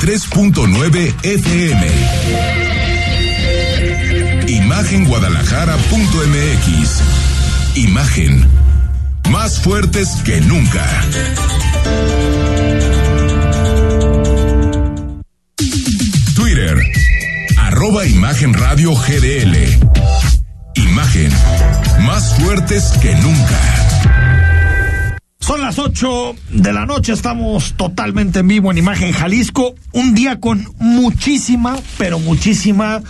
93.9 FM. Imagenguadalajara.mx. Imagen. Más fuertes que nunca. Twitter. Arroba Imagen Radio GDL. Imagen. Más fuertes que nunca. Son las 8 de la noche, estamos totalmente en vivo en Imagen Jalisco, un día con muchísima, pero muchísima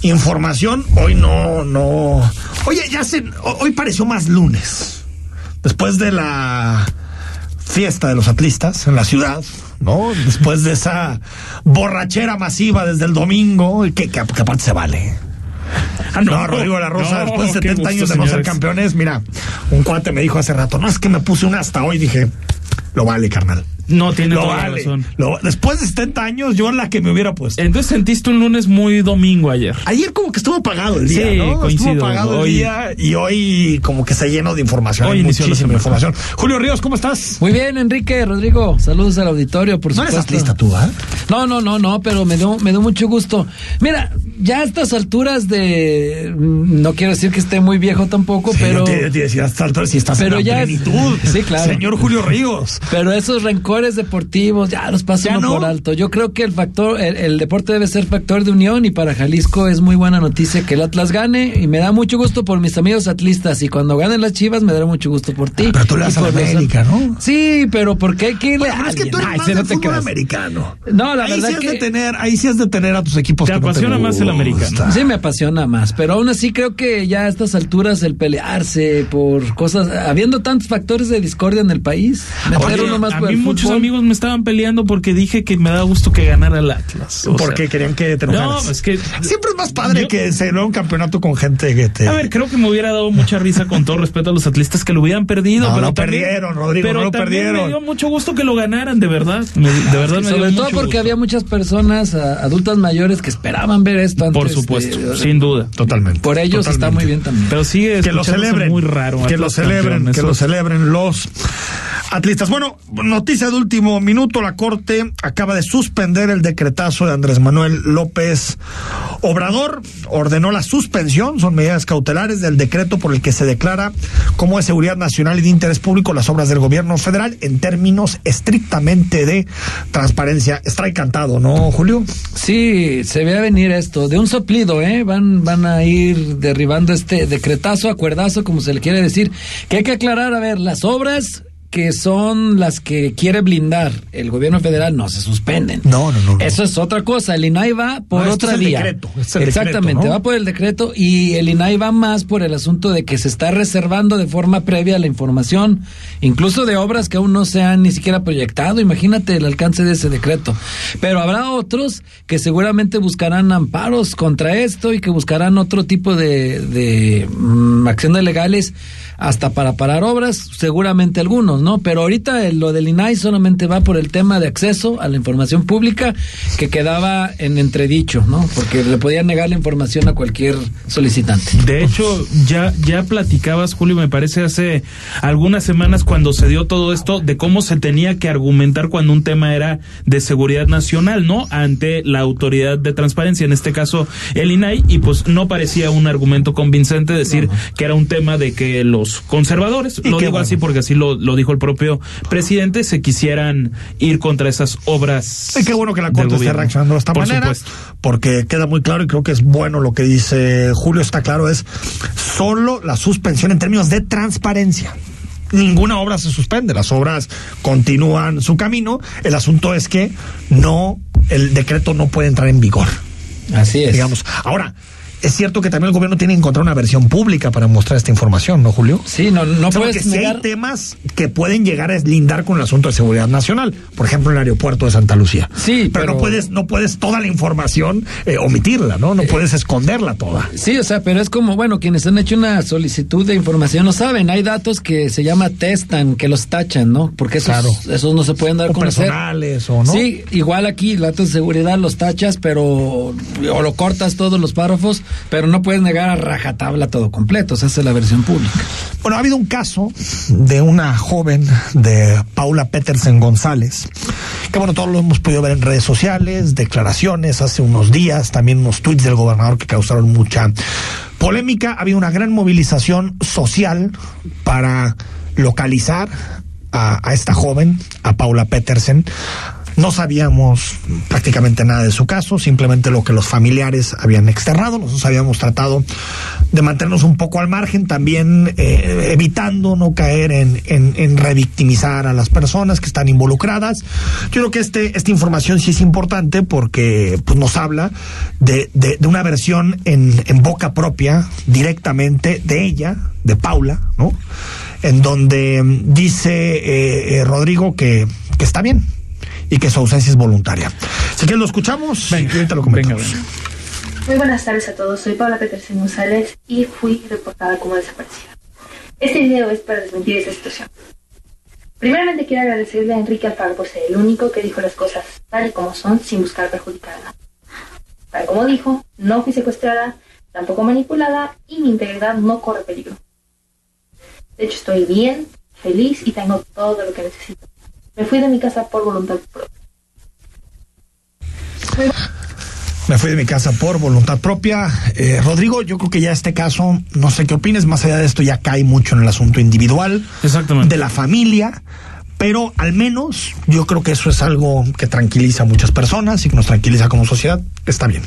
información. Hoy no, no. Oye, ya se, hoy pareció más lunes. Después de la fiesta de los atlistas en la ciudad, ¿no? Después de esa borrachera masiva desde el domingo, que, que, que aparte se vale. Ah, no, no, Rodrigo La Rosa, no, después de 70 gusto, años de señores. no ser campeones, mira, un cuate me dijo hace rato, no es que me puse una hasta hoy, dije, lo vale, carnal. No tiene lo toda vale. la razón. Lo, después de 70 años, yo la que me hubiera puesto. Entonces sentiste un lunes muy domingo ayer. Ayer como que estuvo apagado el día, Sí, ¿no? coincido. Estuvo apagado Hoy- el día y hoy como que se llenó de información. Hoy muchísima información. Julio Ríos, ¿cómo estás? Muy bien, Enrique, Rodrigo, saludos al auditorio, por No eres supuesto. atlista tú, ¿ah? No, no, no, no, pero me dio, me dio mucho gusto. Mira, ya a estas alturas de, mm, no quiero decir que esté muy viejo tampoco, Sí, pero, yo te, te decía, hasta altura, si estás pero en la ya- plenitud. Sí, claro. Señor Julio Ríos. pero esos rencores deportivos ya los paso ¿Ya uno no? por alto. Yo creo que el factor, el, el deporte debe ser factor de unión y para Jalisco es muy buena noticia que el Atlas gane y me da mucho gusto por mis amigos atlistas y cuando ganen las Chivas me dará mucho gusto por ti. Pero tú le Y das a la los- América, ¿no? Sí, pero ¿por qué hay que irle Bueno, a pero es que alguien? tú eres Ay, más no fútbol creas. americano. No, la ahí verdad sí has que- de tener, ahí sí has de tener a tus equipos Te que no apasiona más el americano. Sí, me apasiona más, pero aún así creo que ya a estas alturas el pelearse por cosas, habiendo tantos factores de discordia en el país, meter Oye, uno más a por mí el muchos fútbol. amigos me estaban peleando porque dije que me da gusto que ganara el Atlas. O Porque sea, querían que te No, es que Siempre es más padre Yo- que se logra un campeonato con gente que te. A ver, creo que me hubiera dado mucha risa con todo respeto a los atlistas que lo hubieran perdido. No, pero lo también- perdieron, Rodrigo, Pero no lo también perdieron. me dio mucho gusto que lo ganaran, de verdad. Me- de verdad me dio Sobre todo mucho porque gusto. había muchas personas a- adultas mayores que esperaban ver esto antes. Por supuesto, de- sin duda. Totalmente. Por ellos está muy bien también. Pero sigue que lo celebren. muy raro. que lo celebren, que lo es- celebren los atlistas. Bueno, noticia de último minuto, la Corte acaba de suspender el decretazo de Andrés Manuel López Obrador, ordenó la suspensión, son medidas cautelares del decreto por el que se declara como de seguridad nacional y de interés público las obras del gobierno federal en términos estrictamente de transparencia. Está encantado, ¿no, Julio? Sí, se ve a venir esto, de un soplido, ¿eh? Van, van a ir derribando este decretazo, acuerdazo, como se le quiere decir, que hay que aclarar, a ver, las obras que son las que quiere blindar el gobierno federal no se suspenden. No, no, no, no. Eso es otra cosa. El INAI va por No, otra es el vía. decreto, este es el Exactamente, decreto, ¿no? va por el decreto y el INAI va más por el asunto de que se está reservando de forma previa la información, incluso de obras que aún no se han ni siquiera proyectado. Imagínate el alcance de ese decreto. Pero habrá otros que seguramente buscarán amparos contra esto y que buscarán otro tipo de, de mm, acciones legales hasta para parar obras, seguramente algunos, ¿no? Pero ahorita el- lo del INAI solamente va por el tema de acceso a la información pública que quedaba en entredicho, ¿no? Porque le podían negar la información a cualquier solicitante. De hecho, ya, ya platicabas, Julio, me parece hace algunas semanas cuando se dio todo esto de cómo se tenía que argumentar cuando un tema era de seguridad nacional, ¿no? Ante la autoridad de transparencia, en este caso el INAI, y pues no parecía un argumento convincente decir que era un tema de que los conservadores, Y lo digo bueno. así porque así lo, lo dijo el propio presidente, se quisieran ir contra esas obras. Y qué bueno que la Corte esté reaccionando de esta Por manera, supuesto. porque queda muy claro y creo que es bueno lo que dice Julio, está claro, es solo la suspensión en términos de transparencia. Ninguna obra se suspende, las obras continúan su camino. El asunto es que no, el decreto no puede entrar en vigor, Así es. digamos. Ahora, es cierto que también el gobierno tiene que encontrar una versión pública para mostrar esta información, ¿no, Julio? Sí, no, no O sea, puedes si hay temas que pueden llegar a deslindar con el asunto de seguridad nacional, por ejemplo, el aeropuerto de Santa Lucía. Sí, pero, no puedes, no puedes toda la información eh, omitirla, ¿no? No puedes esconderla toda. Sí, o sea, pero es como, bueno, quienes han hecho una solicitud de información lo saben. Hay datos que se llama testan, que los tachan, ¿no? Porque esos, Claro. esos no se pueden dar a conocer. personales o no. Sí, igual aquí, datos de seguridad los tachas, pero o lo cortas todos los párrafos, pero no puedes negar a rajatabla todo completo. O sea, es la versión pública. Bueno, ha habido un caso de una joven de Paula Petersen González, que bueno, todos lo hemos podido ver en redes sociales, declaraciones hace unos días, también unos tweets del gobernador que causaron mucha polémica. Ha habido una gran movilización social para localizar a, a esta joven, a Paula Petersen. No sabíamos prácticamente nada de su caso, simplemente lo que los familiares habían externado. Nosotros habíamos tratado de mantenernos un poco al margen, también eh, evitando no caer en, en, en, revictimizar a las personas que están involucradas. Yo creo que este, esta información sí es importante porque pues, nos habla de, de, de una versión en, en boca propia, directamente de ella, de Paula, ¿no? En donde dice eh, eh, Rodrigo que, que está bien, y que su ausencia es voluntaria. Si quieres lo escuchamos venga, y ahorita lo comentamos. Venga, venga. Muy buenas tardes a todos, soy Paula Petersen González y fui reportada como desaparecida. Este video es para desmentir esta situación. Primeramente quiero agradecerle a Enrique Alfaro por ser el único que dijo las cosas tal y como son sin buscar perjudicar a nadie. Tal como dijo, no fui secuestrada, tampoco manipulada y mi integridad no corre peligro. De hecho estoy bien, feliz y tengo todo lo que necesito. Me fui de mi casa por voluntad propia. Me fui de mi casa por voluntad propia. Eh, Rodrigo, yo creo que ya este caso, no sé qué opines, más allá de esto ya cae mucho en el asunto individual, Exactamente. de la familia, pero al menos yo creo que eso es algo que tranquiliza a muchas personas y que nos tranquiliza como sociedad. Está bien.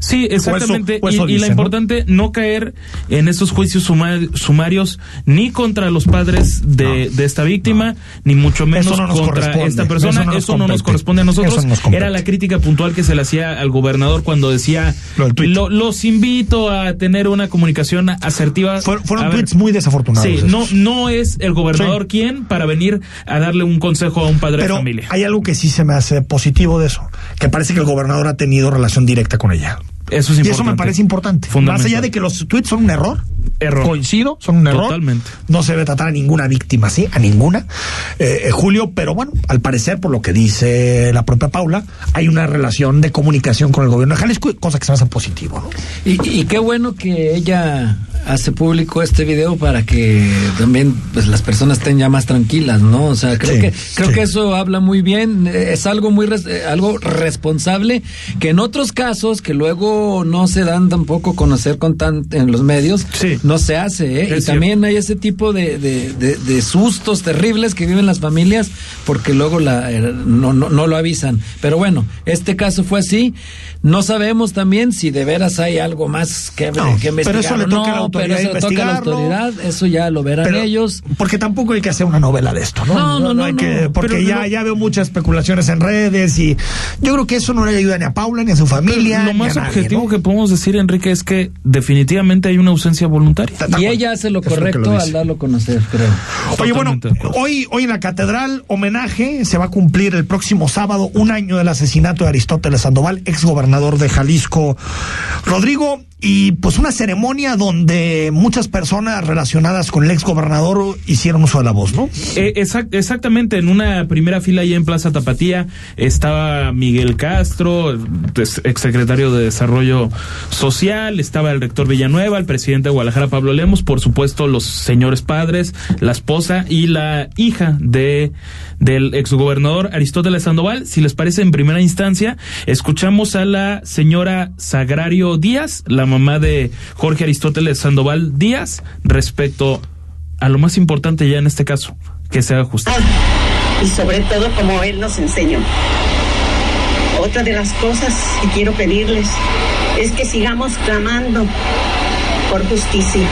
Sí, exactamente. Y, la importante, ¿no? caer en esos juicios suma- sumarios ni contra los padres de, de esta víctima, ni mucho menos contra esta persona. Eso no no, nos corresponde a nosotros. Nos. Era la crítica puntual que se le hacía al gobernador cuando decía, Lo. "Lo- los invito a tener una comunicación asertiva. Fueron, tweets muy desafortunados. Sí, esos. no, no es el gobernador quien para venir a darle un consejo a un padre Pero de familia. hay algo que sí se me hace positivo de eso, que parece que el gobernador ha tenido relación directa con ella. Eso es Y importante. eso me parece importante. Más allá de que los tweets son un error, Error. coincido, son un error. Totalmente. No se debe tratar a ninguna víctima así, a ninguna, eh, eh, Julio, pero bueno, al parecer, por lo que dice la propia Paula, hay una relación de comunicación con el gobierno de Jalisco, cosa que se me hace positivo, ¿no? Y, y qué bueno que ella hace público este video para que también pues las personas estén ya más tranquilas, ¿no? O sea, creo Sí, que creo sí. que eso habla muy bien, es algo muy res- eh, algo responsable que en otros casos que luego no se dan tampoco a conocer con tan en los medios, Sí. No se hace, ¿eh? Es y también hay ese tipo de, de, de- de sustos terribles que viven las familias porque luego la, eh, no, no, no lo avisan. Pero bueno, este caso fue así. No sabemos también si de veras hay algo más que, No, que investigar. pero eso le o toca a la no, autoridad pero eso le toca a la autoridad, eso ya lo verán Pero- ellos. Porque tampoco hay que hacer una novela de esto, ¿no? No, no, no, hay no. que, porque Pero ya, ya veo muchas especulaciones en redes y yo creo que eso no le ayuda ni a Paula, ni a su familia. Lo ni más a nadie, objetivo ¿no? que podemos decir, Enrique, es que definitivamente hay una ausencia voluntaria. Y ella hace lo correcto al darlo a conocer, creo. Oye, bueno, hoy, hoy en la catedral, homenaje, se va a cumplir el próximo sábado un año del asesinato de Aristóteles Sandoval, ex gobernador de Jalisco. Rodrigo, y pues una ceremonia donde muchas personas relacionadas con el ex gobernador hicieron uso de la voz, ¿no? Eh, exact- exactamente, en una primera fila ahí en Plaza Tapatía estaba Miguel Castro, pues, exsecretario de Desarrollo Social, estaba el rector Villanueva, el presidente de Guadalajara Pablo Lemos, por supuesto los señores padres, la esposa y la hija de del exgobernador Aristóteles Sandoval. Si les parece, en primera instancia, escuchamos a la señora Sagrario Díaz, la mamá de Jorge Aristóteles Sandoval Díaz, respecto a lo más importante ya en este caso, que se haga justicia. y sobre todo como Él nos enseñó. Otra de las cosas que quiero pedirles es que sigamos clamando por justicia,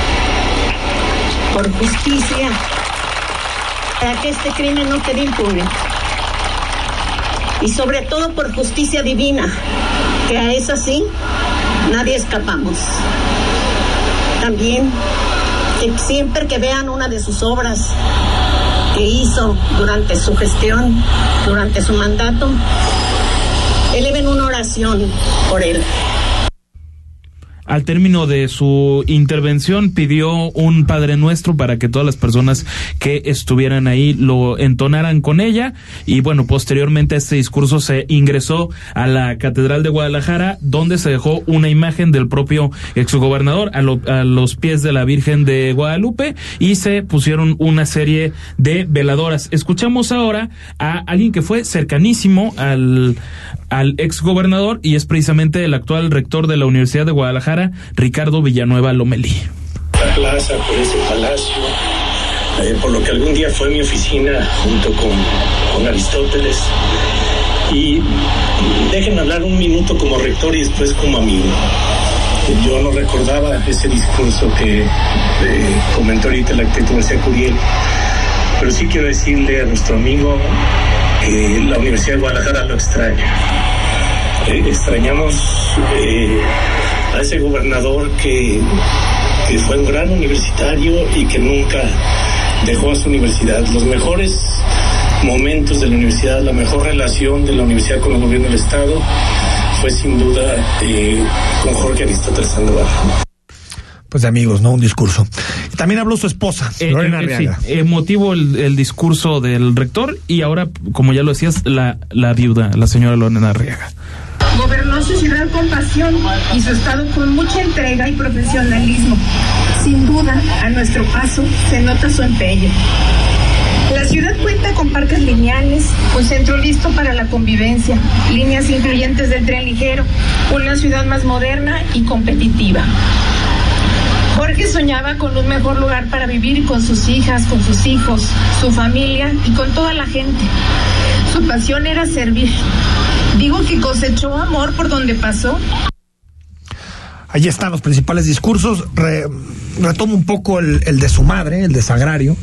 por justicia, para que este crimen no quede impune. Y sobre todo por justicia divina, que a esa sí nadie escapamos. También que siempre que vean una de sus obras que hizo durante su gestión, durante su mandato, eleven una oración por él. Al término de su intervención pidió un Padre Nuestro para que todas las personas que estuvieran ahí lo entonaran con ella y bueno, posteriormente a este discurso se ingresó a la Catedral de Guadalajara donde se dejó una imagen del propio exgobernador a, a los pies de la Virgen de Guadalupe y se pusieron una serie de veladoras. Escuchamos ahora a alguien que fue cercanísimo al, al exgobernador y es precisamente el actual rector de la Universidad de Guadalajara, Ricardo Villanueva Lomelí. La plaza, por ese palacio, eh, por lo que algún día fue mi oficina junto con, Aristóteles. Y déjenme hablar un minuto como rector y después como amigo. Yo no recordaba ese discurso que eh, comentó ahorita el arquitecto García Curiel, pero sí quiero decirle a nuestro amigo que la Universidad de Guadalajara lo extraña. Eh, extrañamos a ese gobernador que, que fue un gran universitario y que nunca dejó a su universidad. Los mejores momentos de la universidad, la mejor relación de la universidad con el gobierno del Estado fue sin duda eh, con Jorge Aristóteles Sandoval. Pues de amigos, ¿no? Un discurso. También habló su esposa, Eh, Lorena eh, Arriaga. sí, emotivo el, el discurso del rector y ahora, como ya lo decías, la, la viuda, la señora Lorena Arriaga. Gobernó su ciudad con pasión y su estado con mucha entrega y profesionalismo. Sin duda, a nuestro paso se nota su empeño. La ciudad cuenta con parques lineales, un centro listo para la convivencia, líneas incluyentes del tren ligero, una ciudad más moderna y competitiva. Jorge soñaba con un mejor lugar para vivir con sus hijas, con sus hijos, su familia y con toda la gente. Su pasión era servir. Digo que cosechó amor por donde pasó. Allí están los principales discursos. Re- retomo un poco el, el de su madre, el de Sagrario,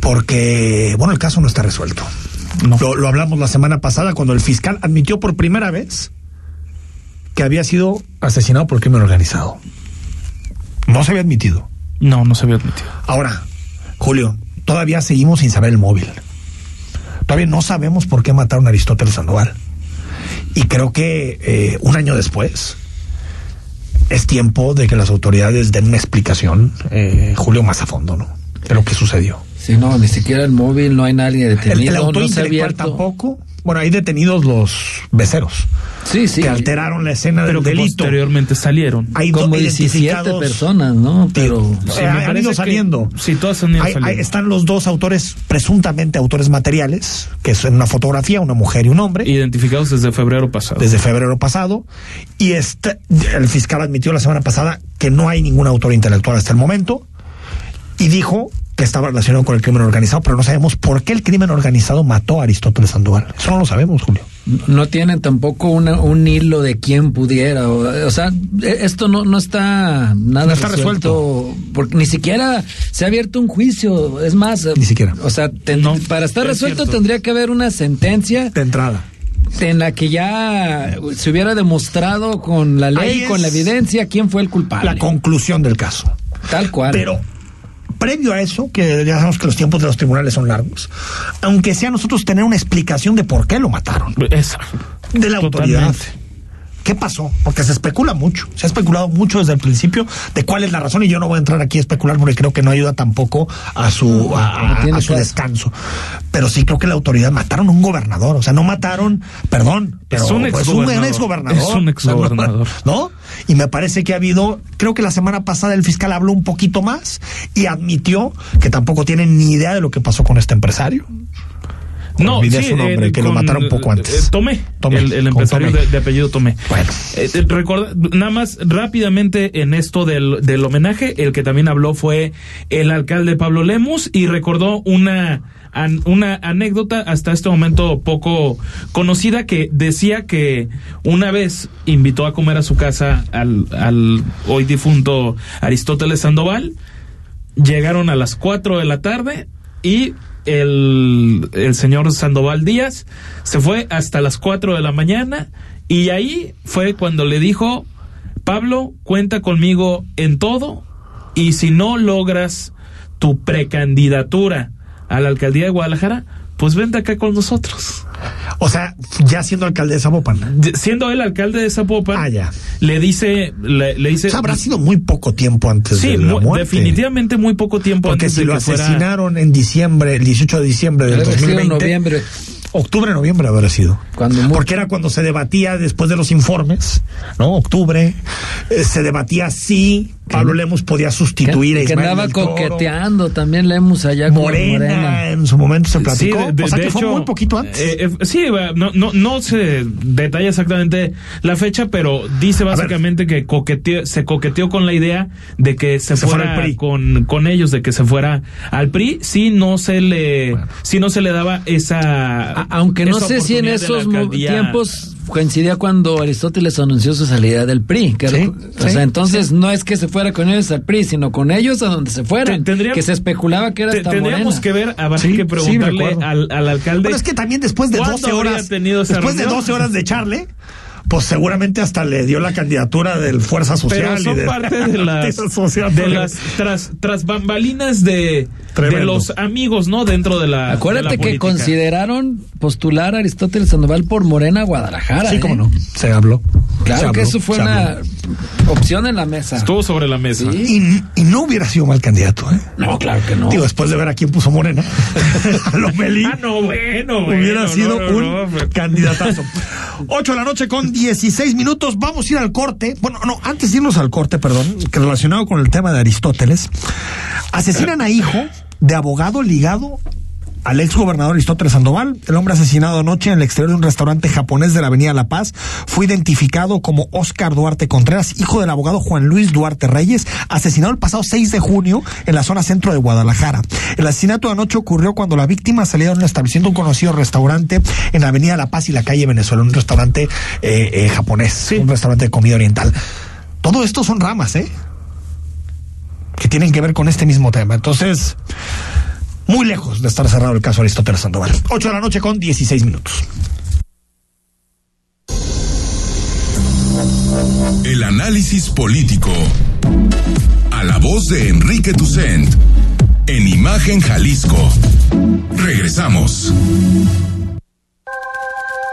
porque, bueno, el caso no está resuelto. Lo, lo hablamos la semana pasada cuando el fiscal admitió por primera vez que había sido asesinado por crimen organizado. No se había admitido. No, no se había admitido. Ahora, Julio, todavía seguimos sin saber el móvil. Todavía no sabemos por qué mataron a Aristóteles Sandoval. Y creo que eh, un año después es tiempo de que las autoridades den una explicación, eh, Julio, más a fondo, ¿no? De lo que sucedió. Sí, no, ni siquiera el móvil, no hay nadie El, detenido, el autor no se tampoco. Bueno, hay detenidos los beceros Sí, sí. que alteraron la escena Pero del que delito. posteriormente salieron. Hay Como 17 identificados- personas, ¿no? Pero Sí, Sí, me han ido que- saliendo. sí, todas han ido Hay- hay- saliendo. están los dos autores, presuntamente autores materiales, que es en una fotografía, una mujer y un hombre, Identificados desde febrero pasado. desde febrero pasado. Y este, el fiscal admitió la semana pasada que no hay ningún autor intelectual hasta el momento. Y dijo que estaba relacionado con el crimen organizado, pero no sabemos por qué el crimen organizado mató a Aristóteles Sandoval. Eso no lo sabemos, Julio. no tienen tampoco una- un hilo de quién pudiera. O, o sea, e- esto no, no está nada No está resuelto. Porque ni siquiera se ha abierto un juicio. Es más, Ni siquiera. O sea, ten- No, para estar es resuelto cierto. tendría que haber una sentencia De entrada. en la que ya se hubiera demostrado con la ley, con la evidencia, quién fue el culpable. La conclusión del caso. Tal cual. Pero previo a eso, que ya sabemos que los tiempos de los tribunales son largos, aunque sea nosotros tener una explicación de por qué lo mataron, Esa. de la Totalmente. autoridad. ¿Qué pasó? Porque se especula mucho, se ha especulado mucho desde el principio de cuál es la razón y yo no voy a entrar aquí a especular porque creo que no ayuda tampoco a su, a, su descanso. Pero sí creo que la autoridad mataron a un gobernador, o sea, no mataron, perdón, pero Es un pues, exgobernador. exgobernador. Es un exgobernador. ¿no? Y me parece que ha habido, creo que la semana pasada el fiscal habló un poquito más y admitió que tampoco tiene ni idea de lo que pasó con este empresario. No, Olvidé sí, su nombre, eh, que lo mataron poco antes. eh, Tomé, Tomé, el, empresario Tomé. de, de apellido Tomé. Bueno. Eh, eh, recorda- nada más rápidamente en esto del, del homenaje, el que también habló fue el alcalde Pablo Lemus y recordó una, una anécdota hasta este momento poco conocida que decía que una vez invitó a comer a su casa al, al hoy difunto Aristóteles Sandoval, llegaron a las 4 de la tarde y el, el señor Sandoval Díaz se fue hasta las 4 de la mañana y ahí fue cuando le dijo, Pablo, cuenta conmigo en todo y si no logras tu precandidatura a la alcaldía de Guadalajara, pues vente acá con nosotros. O sea, ya siendo alcalde de Zapopan. Siendo el alcalde de Zapopan, Ah, ya. le dice, le, le dice, O sea, habrá sido muy poco tiempo antes sí, de la mu- muerte. definitivamente muy poco tiempo Porque antes si de lo que fuera- asesinaron en diciembre, el 18 de diciembre del Debe haber sido en 2020. noviembre. Octubre, noviembre habrá sido. Cuando. Porque era cuando se debatía después de los informes, ¿no? Octubre, eh, se debatía si Pablo Lemos podía sustituir a que, que Ismael andaba del Toro. coqueteando, también leemos allá con Morena, Morena. en su momento se Sí, platicó. de- o sea de que fue hecho, muy poquito antes. eh, eh, sí, va, no, no, no se detalla exactamente la fecha, pero dice básicamente que coqueteó, se coqueteó con la idea de que se, Se fuera fuera al PRI. con, con ellos, de que se fuera al PRI, si no se le, si no se le daba esa. A- aunque no esa sé si en de esos tiempos coincidía cuando Aristóteles anunció su salida del PRI. que era- Sí, o sea, entonces no es que se fuera con ellos al PRI, sino con ellos a donde se fueran. Que se especulaba que era hasta tendríamos Morena. que ver, habrá Sí, que preguntarle al, al alcalde. Bueno, es que también después de ¿Cuándo 12 habría horas, después de reunión? 12 horas de echarle, pues seguramente hasta le dio la candidatura del Fuerza Social. pero son y de- parte de las, de las tras, tras bambalinas de, de los amigos, ¿no? Dentro de la. Acuérdate de la que consideraron postular a Aristóteles Sandoval por Morena a Guadalajara. Sí, ¿eh? cómo no. Se habló. Claro Se que eso fue una habló. opción en la mesa. Estuvo sobre la mesa. Sí. Y, y no hubiera sido mal candidato, ¿eh? No, claro que no. Digo, después de ver a quién puso Morena, a Lomelí, Ah, no, bueno, bueno. hubiera no, sido no, un no, pero- candidatazo. 8 de la noche con 16 minutos. Vamos a ir al corte. Bueno, no, antes de irnos al corte, perdón, que relacionado con el tema de Aristóteles, asesinan a hijo de abogado ligado al ex gobernador Aristóteles Sandoval. El hombre asesinado anoche en el exterior de un restaurante japonés de la Avenida La Paz fue identificado como Oscar Duarte Contreras, hijo del abogado Juan Luis Duarte Reyes, asesinado el pasado 6 de junio en la zona centro de Guadalajara. El asesinato de anoche ocurrió cuando la víctima salía de un establecimiento, un conocido restaurante en la Avenida La Paz y la calle Venezuela, un restaurante eh, eh, japonés, un restaurante de comida oriental. Todo esto son ramas, ¿eh? Que tienen que ver con este mismo tema. Entonces, muy lejos de estar cerrado el caso Aristóteles Sandoval. 8 de la noche con 16 minutos. El análisis político. A la voz de Enrique Tucent. En Imagen Jalisco. Regresamos.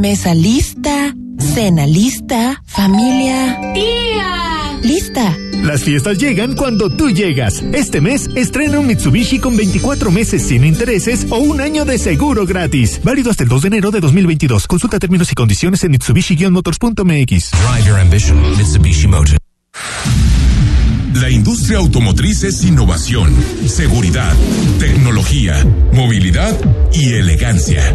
Mesa lista, cena lista, familia. ¡Tía! Lista. Las fiestas llegan cuando tú llegas. Este mes estrena un Mitsubishi con 24 meses sin intereses o un año de seguro gratis. Válido hasta el 2 de enero de 2022. Consulta términos y condiciones en mitsubishi-motors.mx. Drive your ambition, Mitsubishi Motors. La industria automotriz es innovación, seguridad, tecnología, movilidad y elegancia.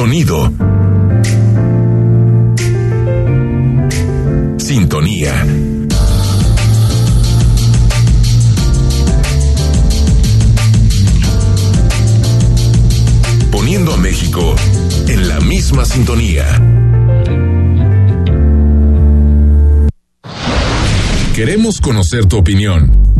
Sonido. Sintonía. Poniendo a México en la misma sintonía. Queremos conocer tu opinión.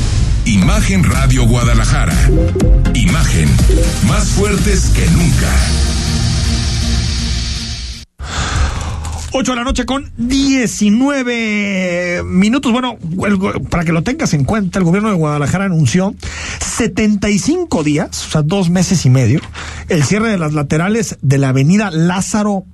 Imagen Radio Guadalajara. Imagen más fuertes que nunca. 8 de la noche con 19 minutos. Bueno, para que lo tengas en cuenta, el gobierno de Guadalajara anunció 75 días, o sea, dos meses y medio, el cierre de las laterales de la avenida Lázaro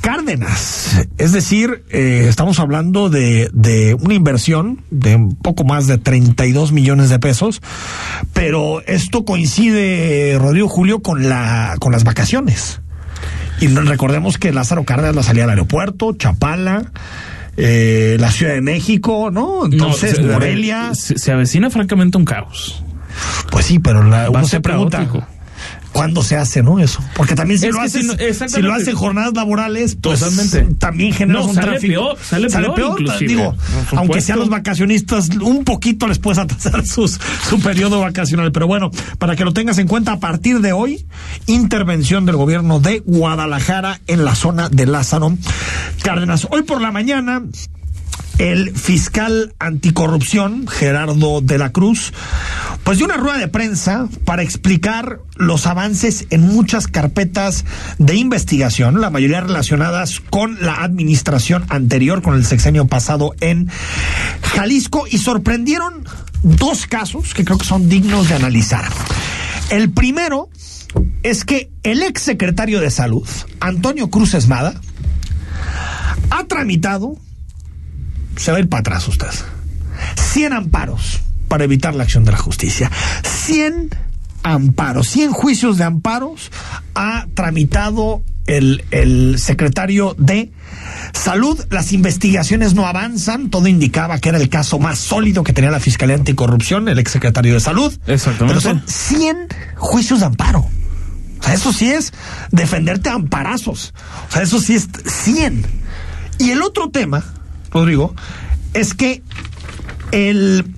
Cárdenas. Es decir, eh, estamos hablando de, de una inversión de un poco más de 32 millones de pesos, pero esto coincide, Rodrigo Julio, con, la, con las vacaciones. Y recordemos que Lázaro Cárdenas la salía al aeropuerto, Chapala, eh, la Ciudad de México, ¿no? Entonces, No, se- Morelia. Se, se avecina francamente un caos. Pues sí, pero la, uno se pregunta. caótico. ¿Cuándo se hace, no? Eso. Porque también si Es lo que haces, si no- si, exactamente. lo hacen jornadas laborales, pues Totalmente. también generas No, un sale tráfico. peor, sale peor inclusive. Digo, aunque sean los vacacionistas, un poquito les puedes atrasar sus, su periodo vacacional. Pero bueno, para que lo tengas en cuenta, a partir de hoy, intervención del gobierno de Guadalajara en la zona de Lázaro Cárdenas. Hoy por la mañana, el fiscal anticorrupción, Gerardo de la Cruz, pues dio una rueda de prensa para explicar los avances en muchas carpetas de investigación, la mayoría relacionadas con la administración anterior, con el sexenio pasado en Jalisco, y sorprendieron dos casos que creo que son dignos de analizar. El primero es que el ex secretario de Salud, Antonio Cruz Esmada, ha tramitado se va a ir para atrás usted. 100 amparos para evitar la acción de la justicia. 100 amparos, 100 juicios de amparos ha tramitado el, el secretario de Salud. Las investigaciones no avanzan. Todo indicaba que era el caso más sólido que tenía la Fiscalía Anticorrupción, el exsecretario de Salud. Exactamente. Pero son 100 juicios de amparo. O sea, eso sí es defenderte a amparazos. O sea, eso sí es 100. Y el otro tema, Rodrigo, es que el,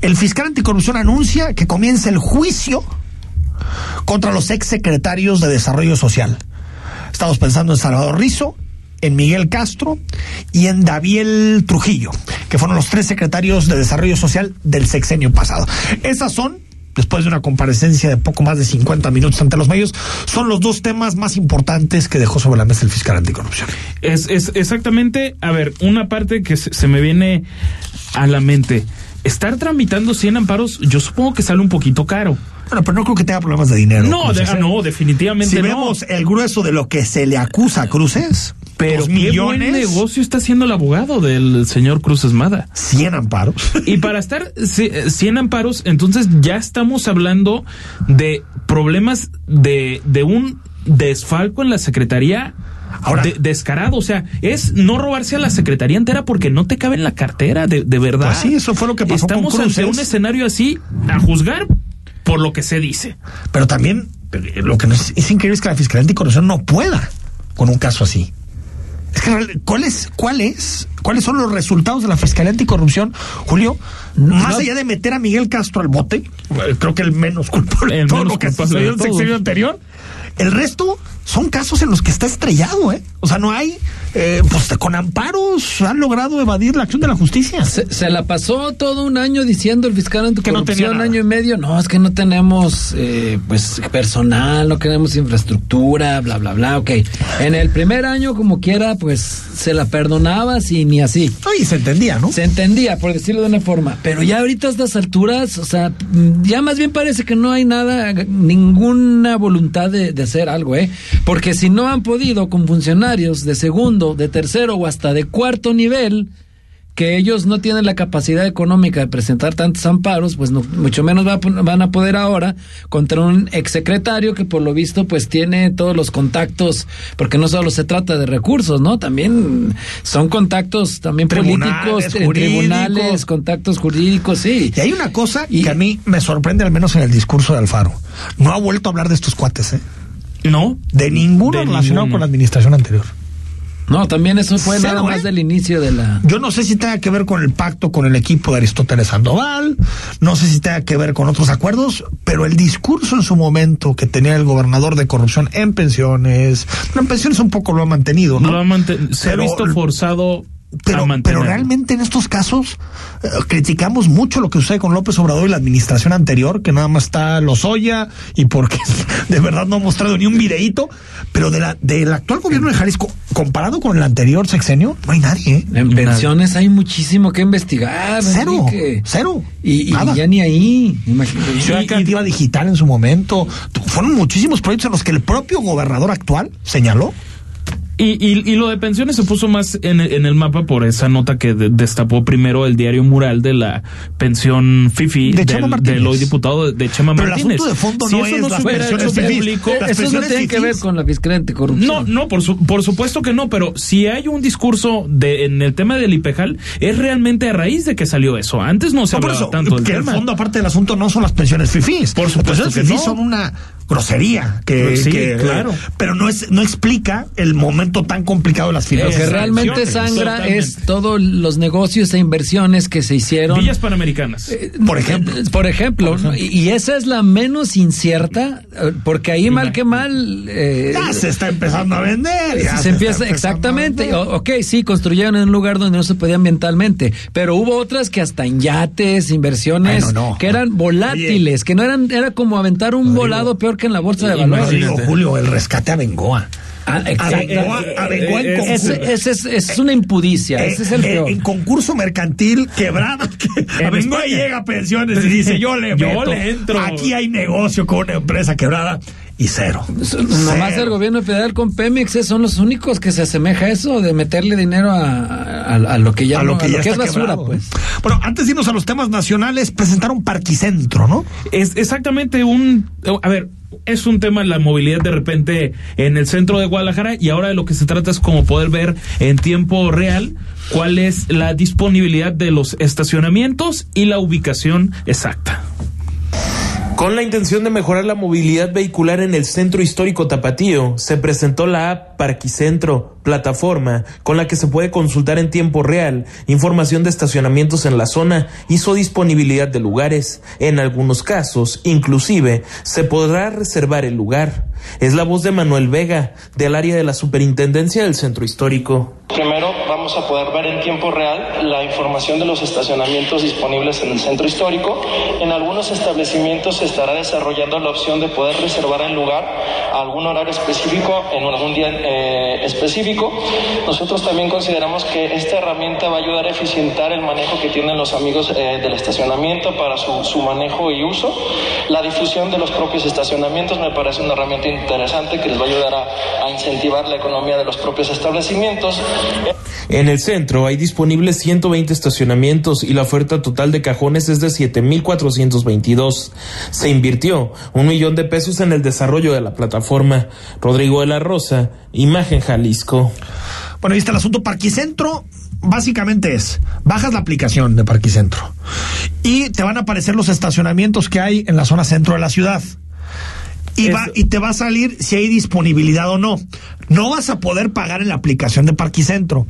el fiscal anticorrupción anuncia que comienza el juicio contra los exsecretarios de Desarrollo Social. Estamos pensando en Salvador Rizo, en Miguel Castro y en Daviel Trujillo, que fueron los tres secretarios de Desarrollo Social del sexenio pasado. Esas son después de una comparecencia de poco más de 50 minutos ante los medios, son los dos temas más importantes que dejó sobre la mesa el fiscal anticorrupción. Es, es exactamente, a ver, una parte que se, se me viene a la mente. Estar tramitando 100 amparos, yo supongo que sale un poquito caro. Bueno, pero no creo que tenga problemas de dinero. No, de- ¿eh? no, definitivamente Si no. vemos el grueso de lo que se le acusa a Cruces, Pero dos qué millones, buen negocio está haciendo el abogado del señor Cruz Esmada. 100 amparos. Y para estar ci- 100 amparos, entonces ya estamos hablando de problemas de, de un desfalco en la secretaría. Ahora- de- descarado, o sea, es no robarse a la secretaría entera porque no te cabe en la cartera, de, de verdad. Pues sí, eso fue lo que pasó Estamos ante un escenario así a juzgar por lo que se dice. Pero también eh, lo que nos- es increíble es que la Fiscalía Anticorrupción no pueda con un caso así. Es que, ¿cuál es, cuál es, ¿cuáles son los resultados de la Fiscalía Anticorrupción, Julio? Más no- allá de meter a Miguel Castro al bote, eh, creo que el menos culpable de El todo menos lo que sucedió de en el sexenio anterior. El resto son casos en los que está estrellado, ¿eh? O sea, no hay, eh, pues con amparos han logrado evadir la acción de la justicia. Se, se la pasó todo un año diciendo el fiscal anticorrupción, tenía nada. año y medio. No, es que no tenemos eh, pues personal, no tenemos infraestructura, bla, bla, bla. Ok. En el primer año, como quiera, pues se la perdonaba sin ni así. Ay, se entendía, ¿no? Se entendía, por decirlo de una forma. Pero ya ahorita a estas alturas, o sea, ya más bien parece que no hay nada, ninguna voluntad de, de hacer algo, ¿eh? Porque si no han podido con funcionarios de segundo, de tercero o hasta de cuarto nivel, que ellos no tienen la capacidad económica de presentar tantos amparos, pues no, mucho menos va van a poder ahora contra un exsecretario que por lo visto pues tiene todos los contactos, porque no solo se trata de recursos, ¿no? También son contactos también Tribunales, políticos, jurídicos. tribunales, contactos jurídicos, sí. Y hay una cosa Y- que a mí me sorprende, al menos en el discurso de Alfaro. No ha vuelto a hablar de estos cuates, ¿eh? No. De ninguno De relacionado ninguno. con la administración anterior. No, también eso fue Cero, nada más ¿eh? del inicio de la... Yo no sé si tenga que ver con el pacto con el equipo de Aristóteles Sandoval, no sé si tenga que ver con otros acuerdos, pero el discurso en su momento que tenía el gobernador de corrupción en pensiones, bueno, en pensiones un poco lo ha mantenido, ¿no? Lo ha manten- se Pero- ha visto forzado pero, pero realmente en estos casos eh, criticamos mucho lo que sucede con López Obrador y la administración anterior, que nada más está Lozoya y porque de verdad no ha mostrado ni un videíto, pero de la del actual gobierno de Jalisco, comparado con el anterior sexenio, no hay nadie. ¿eh? En pensiones hay muchísimo que investigar. Cero, cero. Y, y ya ni ahí. Imagínate. Ciudad Creativa Digital en su momento. Fueron muchísimos proyectos en los que el propio gobernador actual señaló y, y, lo de pensiones se puso más en, en el mapa por esa nota que destapó primero el diario mural de la pensión FIFI de del, del, hoy diputado de, Chema Pero Martínez. el asunto de fondo no es las pensiones público, Eso no tiene que ver con la fiscalía corrupción. No, no, por, su, por supuesto que no, pero si hay un discurso de en el tema del IPEJAL, es realmente a raíz de que salió eso. Antes no se no, hablaba eso, tanto del que tema. el fondo, aparte del asunto, no son las pensiones FIFIs. Por supuesto las que pensiones no. son una grosería que, Sí, que- claro. pero no es no explica el momento tan complicado de las Lo finanzas que realmente sangra totalmente. es todos los negocios e inversiones que se hicieron. Villas Panamericanas. por ejemplo Eh, Por ejemplo, ¿no? y y esa es la menos incierta, eh, porque ahí mal que mal. eh, ya se está empezando a vender ya se empieza, exactamente. O- ok, sí, construyeron en un lugar donde no se podía ambientalmente, pero hubo otras que hasta en yates, inversiones, Ay, no, no. que eran volátiles, que no eran, era como aventar un volado peor que en la bolsa de valores. Rodrigo, Julio el rescate a Bengoa Ah, a exacto. Bengoa, a Bengoa en concurso. Ese, ese es, es una impudicia, ese es el Eh, eh, peor. en concurso mercantil quebrada que Bengoa llega a pensiones y dice yo le Yo meto. le entro. aquí hay negocio con una empresa quebrada y cero Nomás Cero. el gobierno federal con Pemex eh, son los únicos que se asemeja a eso de meterle dinero a, a- a lo que ya, a lo no- que, a ya lo que es basura, quebrado, pues. ¿no? Bueno, antes de irnos a los temas nacionales, presentaron Parquicentro, ¿no? Es exactamente un. A ver, es un tema la movilidad de repente en el centro de Guadalajara y ahora de lo que se trata es como poder ver en tiempo real cuál es la disponibilidad de los estacionamientos y la ubicación exacta. Con la intención de mejorar la movilidad vehicular en el centro histórico tapatío, se presentó la app Parquicentro, plataforma con la que se puede consultar en tiempo real información de estacionamientos en la zona y su disponibilidad de lugares. En algunos casos, inclusive, se podrá reservar el lugar. Es la voz de Manuel Vega, del área de la Superintendencia del Centro Histórico. Primero vamos a poder ver en tiempo real la información de los estacionamientos disponibles en el centro histórico. En algunos establecimientos se estará desarrollando la opción de poder reservar el lugar a algún horario específico en algún día eh, específico. Nosotros también consideramos que esta herramienta va a ayudar a eficientar el manejo que tienen los amigos eh, del estacionamiento para su, su manejo y uso. La difusión de los propios estacionamientos me parece una herramienta interesante que les va a ayudar a, a incentivar la economía de los propios establecimientos. En el centro hay disponibles 120 estacionamientos y la oferta total de cajones es de 7.422. Se invirtió un millón de pesos en el desarrollo de la plataforma. Rodrigo de la Rosa, Imagen Jalisco. Bueno, ahí está el asunto Parquicentro. Básicamente es, bajas la aplicación de Parquicentro y te van a aparecer los estacionamientos que hay en la zona centro de la ciudad. Y, va, y te va a salir si hay disponibilidad o no. No vas a poder pagar en la aplicación de Parquicentro.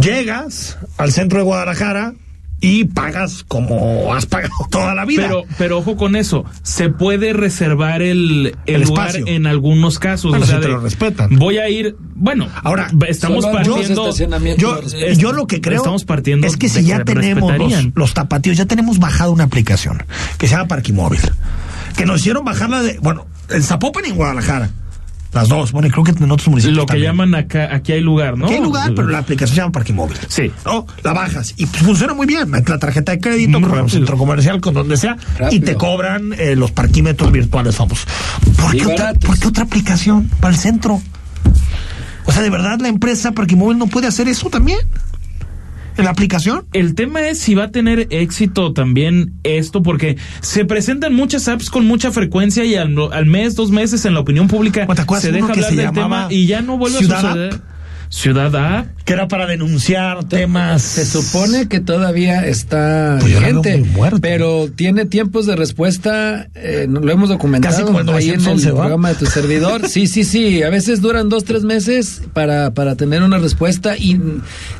Llegas al centro de Guadalajara y pagas como has pagado toda la vida. Pero, pero ojo con eso, se puede reservar el, el, El lugar espacio. en algunos casos. Bueno, o sea, si te de- lo respetan. Voy a ir, bueno, Ahora, estamos partiendo. yo, yo lo que creo Estamos partiendo es que si ya que tenemos los, los tapatíos, ya tenemos bajado una aplicación que se llama Parquimóvil, que nos hicieron bajarla de, bueno, en Zapopan y en Guadalajara, las dos, bueno, y creo que en otros municipios Lo que también. llaman acá, aquí hay lugar, ¿no? Aquí hay lugar, pero la aplicación se llama Parquimóvil. Sí. ¿no? La bajas y pues, funciona muy bien. Metes la tarjeta de crédito Muy con un rápido. centro comercial, con donde sea, y te cobran eh, los parquímetros virtuales famosos. ¿Por qué, otra, por qué otra aplicación para el centro? O sea, ¿de verdad la empresa Parquimóvil no puede hacer eso también? ¿En la aplicación? El tema es si va a tener éxito también esto, porque se presentan muchas apps con mucha frecuencia y al, al mes, dos meses en la opinión pública ¿Te acuerdas se deja hablar del tema y ya no vuelve Ciudad a suceder. Ciudad App. Que era para denunciar temas. Se supone que todavía está Pues vigente, pero tiene tiempos de respuesta, eh, lo hemos documentado Casi como ahí en el 911, ¿va? programa de tu servidor. Sí, sí, sí, a veces duran dos, tres meses para, para tener una respuesta y,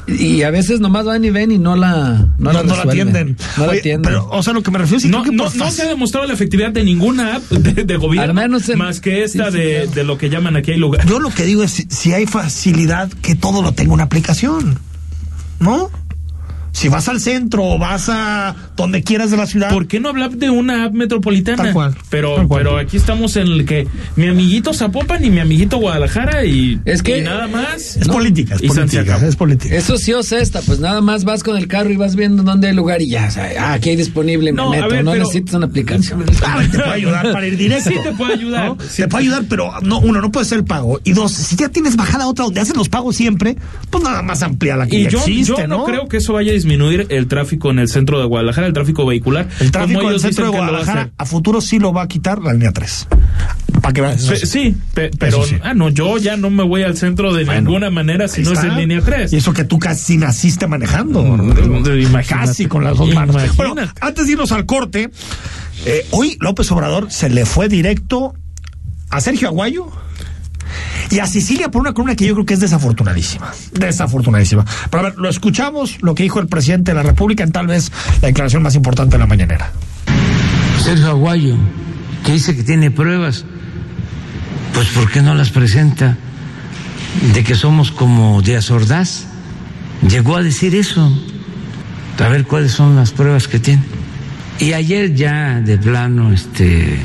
y a veces nomás van y ven y no la, no, No, la no la resuelven. atienden. No la Oye, atienden. Pero, o sea, lo que me refiero es que No, que no, no se ha demostrado la efectividad de ninguna app de, de gobierno, Al menos en- más que esta sí, sí, de, claro. de lo que llaman aquí hay lugar. Yo lo que digo es si, si hay facilidad que todo lo tenga una aplicación. ¿No? Si vas al centro o vas a donde quieras de la ciudad. ¿Por qué no hablar de una app metropolitana? Tal cual. Pero, Tal cual. pero aquí estamos en el que mi amiguito Zapopan y mi amiguito Guadalajara y, Es que- y nada más. Es ¿no? política, es Y política, es política. Eso sí o esta, pues nada más vas con el carro y vas viendo dónde hay lugar y ya, o sea, ah, aquí hay disponible, me No, a meto, ver, no pero- necesitas una aplicación. Claro, te puede ayudar para ir directo. Sí, te puede ayudar. ¿no? Sí, te puede ayudar, pero no, uno, no puede ser el pago. Y dos, si ya tienes bajada otra donde hacen los pagos siempre, pues nada más amplía la que Y ya yo, existe, yo no, ¿no? creo que eso vaya a disminuir el tráfico en el centro de Guadalajara, el tráfico vehicular. El tráfico del ellos centro de a Guadalajara a futuro sí lo va a quitar la línea 3. Para que Sí, pe- pero sí. ah no, yo ya no me voy al centro de Bueno, ninguna manera si no es en línea 3. Y eso que tú casi naciste manejando. Rodrigo. imagínate. Casi con las dos manos. Bueno, antes de irnos al corte, eh, hoy López Obrador se le fue directo a Sergio Aguayo y a Sicilia por una columna que yo creo que es desafortunadísima. Desafortunadísima. Pero a ver, lo escuchamos, lo que dijo el presidente de la República en tal vez la declaración más importante de la mañanera. Sergio Aguayo, que dice que tiene pruebas, pues ¿por qué no las presenta? De que somos como Díaz Ordaz. Llegó a decir eso. A ver cuáles son las pruebas que tiene. Y ayer ya de plano, este,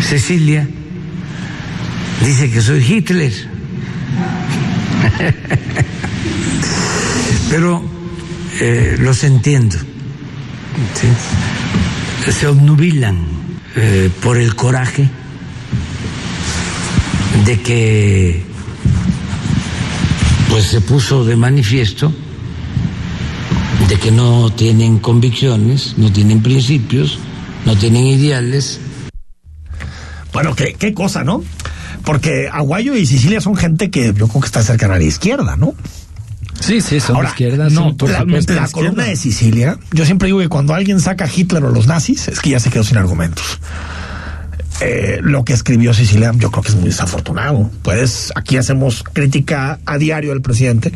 Cecilia dice que soy Hitler. Pero eh, los entiendo. se obnubilan eh, por el coraje de que pues se puso de manifiesto de que no tienen convicciones, no tienen principios, no tienen ideales. Bueno, qué, qué cosa, ¿no? Porque Aguayo y Sicilia son gente que yo creo que está cerca a la izquierda, ¿no? Sí, sí, son Ahora, de izquierda. no, son la, columna de Sicilia, yo siempre digo que cuando alguien saca a Hitler o los nazis, es que ya se quedó sin argumentos. Eh, lo que escribió Sicilia, yo creo que es muy desafortunado. Pues aquí hacemos crítica a diario del presidente,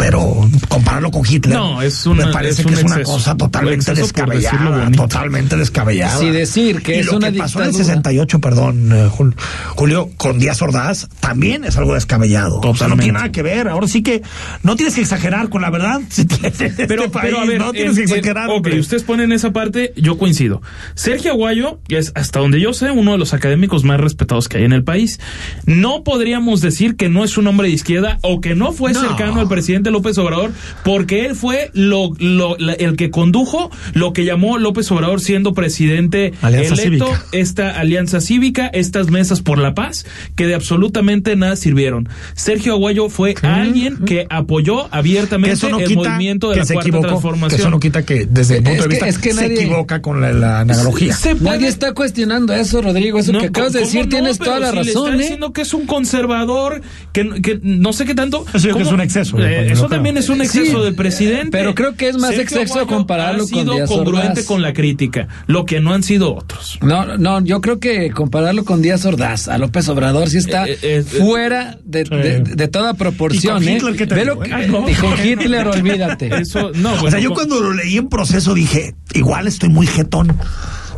pero compararlo con Hitler, No, es una- me parece es que un es una exceso. cosa totalmente descabellada, totalmente descabellada. Sí, decir que Y es lo una que pasó en el dictadura. 68, perdón, eh, Jul- Julio, con Díaz Ordaz, también es algo descabellado. O sea, no tiene nada que ver. Ahora sí que no tienes que exagerar con la verdad. Si este Pero, país, pero a ver, no tienes en- que en- exagerar. ok, ustedes ponen esa parte, yo coincido. Sergio Aguayo es, hasta donde yo sé, uno de los académicos más respetados que hay en el país. No podríamos decir que no es un hombre de izquierda o que no fue No. cercano al presidente López Obrador, porque él fue lo, lo- la- el que condujo lo que llamó López Obrador siendo presidente Alianza electo, Cívica. esta alianza cívica, estas mesas por la paz, que de absolutamente nada sirvieron. Sergio Aguayo fue alguien que apoyó abiertamente eso no el movimiento de la se cuarta equivocó, transformación. que eso no quita que desde el punto Es de que- vista es que se nadie- equivoca con la, la analogía. Se puede- Nadie está cuestionando eso, Rodrigo. Eso No, que acabas de ¿cómo decir, no? tienes toda la si le razón, está ¿eh? diciendo que es un conservador, que, que no sé qué tanto. Eso yo creo que ¿Cómo? es un exceso, Eh, eso también es un exceso Sí, del presidente. pero creo que es más Sergio exceso Aguayo compararlo ha con sido Díaz congruente Ordaz. con la crítica, lo que no han sido otros. No, no, yo creo que compararlo con Díaz Ordaz, a López Obrador, sí está Eh, eh, eh, fuera de, de- de toda proporción. ¿Y con ¿eh? Hitler qué te Ve digo, lo que- no. y con Hitler, olvídate. Eso, no, o bueno, sea, yo con- cuando lo leí en proceso dije, igual estoy muy jetón.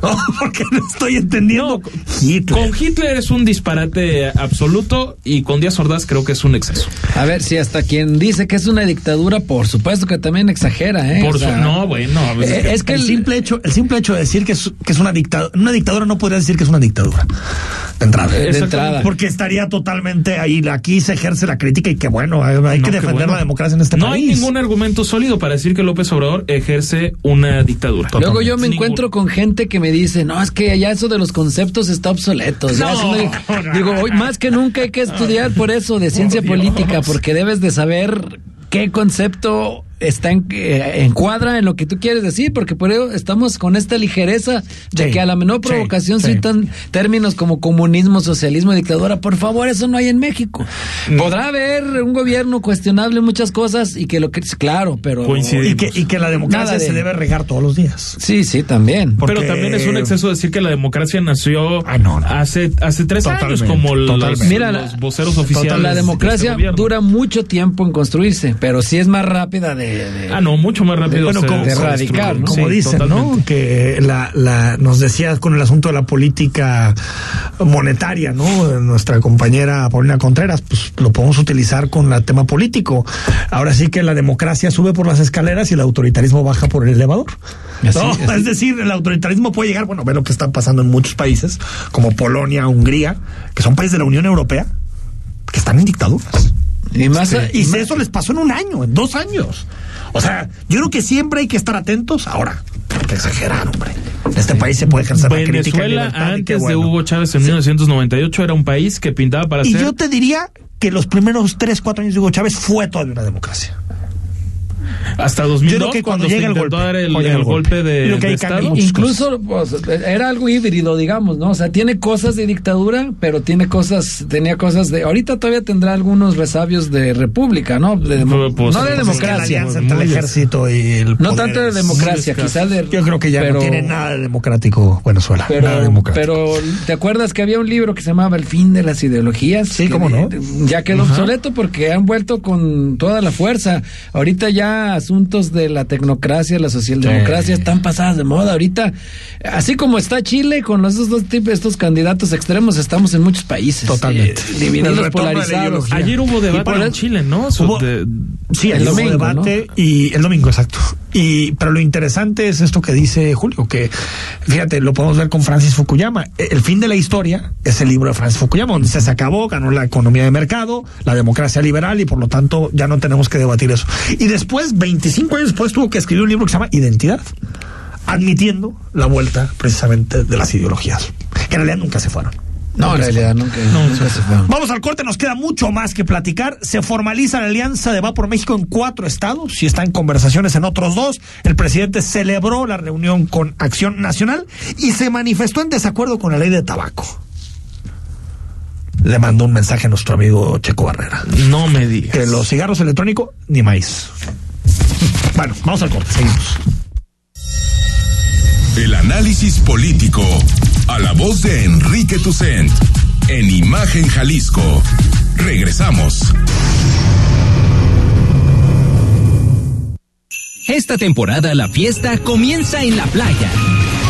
No, porque no estoy entendiendo. Hitler. Con Hitler es un disparate absoluto y con Díaz Ordaz creo que es un exceso. A ver, si hasta quien dice que es una dictadura, por supuesto que también exagera, ¿eh? Por O sea, su, no, bueno. pues, eh, es que el el- simple hecho, el simple hecho de decir que es, que es una dictadura, una dictadura no podría decir que es una dictadura. De entrada. de entrada. Porque estaría totalmente ahí, aquí se ejerce la crítica y que bueno, hay, hay No, que defender bueno. la democracia en este no país. hay ningún argumento sólido para decir que López Obrador ejerce una dictadura. Luego yo me encuentro con gente que me dice, no, es que ya eso de los conceptos está obsoleto. No, no- digo, hoy más que nunca hay que estudiar por eso de ciencia política, porque debes de saber qué concepto está en, eh, encuadra en lo que tú quieres decir, porque por ello estamos con esta ligereza de Sí, que a la menor provocación sí. citan términos como comunismo, socialismo, dictadura. Por favor, eso no hay en México. Podrá haber un gobierno cuestionable en muchas cosas y que lo que claro, pero Coincide. Y que, y que la democracia de- se debe regar todos los días. Sí, sí, también. Porque- Pero también es un exceso decir que la democracia nació Ah, no, no. hace hace tres Totalmente, años como los. Mira, los voceros oficiales. la de democracia este gobierno. dura mucho tiempo en construirse, pero sí es más rápida de de, Ah, no, mucho más rápido. bueno, se- como, se como- Sí, dicen, ¿no? Que la, la, nos decías con el asunto de la política monetaria, ¿no? Nuestra compañera Paulina Contreras, pues lo podemos utilizar con el tema político. Ahora sí que la democracia sube por las escaleras y el autoritarismo baja por el elevador. Así, ¿no? así. Es decir, el autoritarismo puede llegar, bueno, ve lo que está pasando en muchos países, como Polonia, Hungría, que son países de la Unión Europea, que están en dictaduras. Y más, y y más- eso les pasó en un año, en dos años. O sea, yo creo que siempre hay que estar atentos. Ahora, hay que exagerar, hombre. En este país se puede ejercer la crítica en Venezuela, y qué antes de. Hugo Chávez en 1998, era un país que pintaba para Y ser. yo te diría que los primeros tres, cuatro años de Hugo Chávez fue todavía una democracia. Hasta Yo 2002, creo que cuando se llega el intentó golpe, dar el, cuando llega el el golpe. de, Creo que de Estado. muchas Incluso pues, era algo híbrido, digamos, ¿no? O sea, tiene cosas de dictadura, pero tiene cosas, tenía cosas de. Ahorita todavía tendrá algunos resabios de república, ¿no? De demo- Pues, no de pues, democracia. alianza entre el ejército y el No tanto de es democracia, quizás de. Yo creo que ya pero- no tiene nada de democrático Venezuela. nada Pero, democrático. pero, ¿te acuerdas que había un libro que se llamaba El fin de las ideologías? Sí, Que cómo no. Ya quedó obsoleto porque han vuelto con toda la fuerza. Ahorita ya asuntos de la tecnocracia, la socialdemocracia están pasadas de moda. Ahorita, así como está Chile con los, estos dos tipos, estos candidatos extremos, estamos en muchos países. Totalmente. eh, divididos, de polarizados. Ayer hubo debate por en Chile, ¿no? Hubo- de- Sí, El el domingo, debate y el domingo, exacto. Y pero lo interesante es esto que dice Julio, que fíjate, lo podemos ver con Francis Fukuyama. El fin de la historia es el libro de Francis Fukuyama, donde se acabó, ganó la economía de mercado, la democracia liberal y por lo tanto ya no tenemos que debatir eso. Y después, 25 años después, tuvo que escribir un libro que se llama Identidad, admitiendo la vuelta precisamente de las ideologías, que en realidad nunca se fueron. No, en realidad nunca, nunca se fue. Vamos al corte, nos queda mucho más que platicar. Se formaliza la alianza de Va por México en cuatro estados y está en conversaciones en otros dos. El presidente celebró la reunión con Acción Nacional y se manifestó en desacuerdo con la ley de tabaco. Le mandó un mensaje a nuestro amigo Checo Barrera. No me digas. Que los cigarros electrónicos ni maíz. Bueno, vamos al corte, seguimos. El análisis político. A la voz de Enrique Tucent. En Imagen Jalisco. Regresamos. Esta temporada la fiesta comienza en la playa.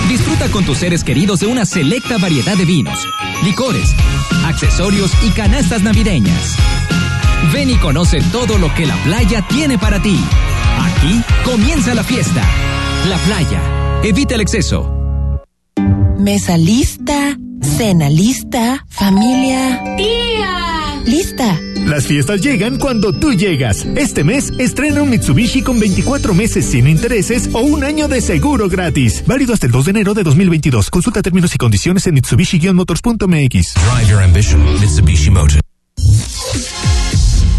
Disfruta con tus seres queridos de una selecta variedad de vinos, licores, accesorios y canastas navideñas. Ven y conoce todo lo que la playa tiene para ti. Aquí comienza la fiesta. La playa. Evita el exceso. Mesa lista, cena lista, familia. ¡Tía! Lista. Las fiestas llegan cuando tú llegas. Este mes estrena un Mitsubishi con 24 meses sin intereses o un año de seguro gratis. Válido hasta el 2 de enero de 2022. Consulta términos y condiciones en mitsubishi-motors.mx. Drive your ambition, Mitsubishi Motors.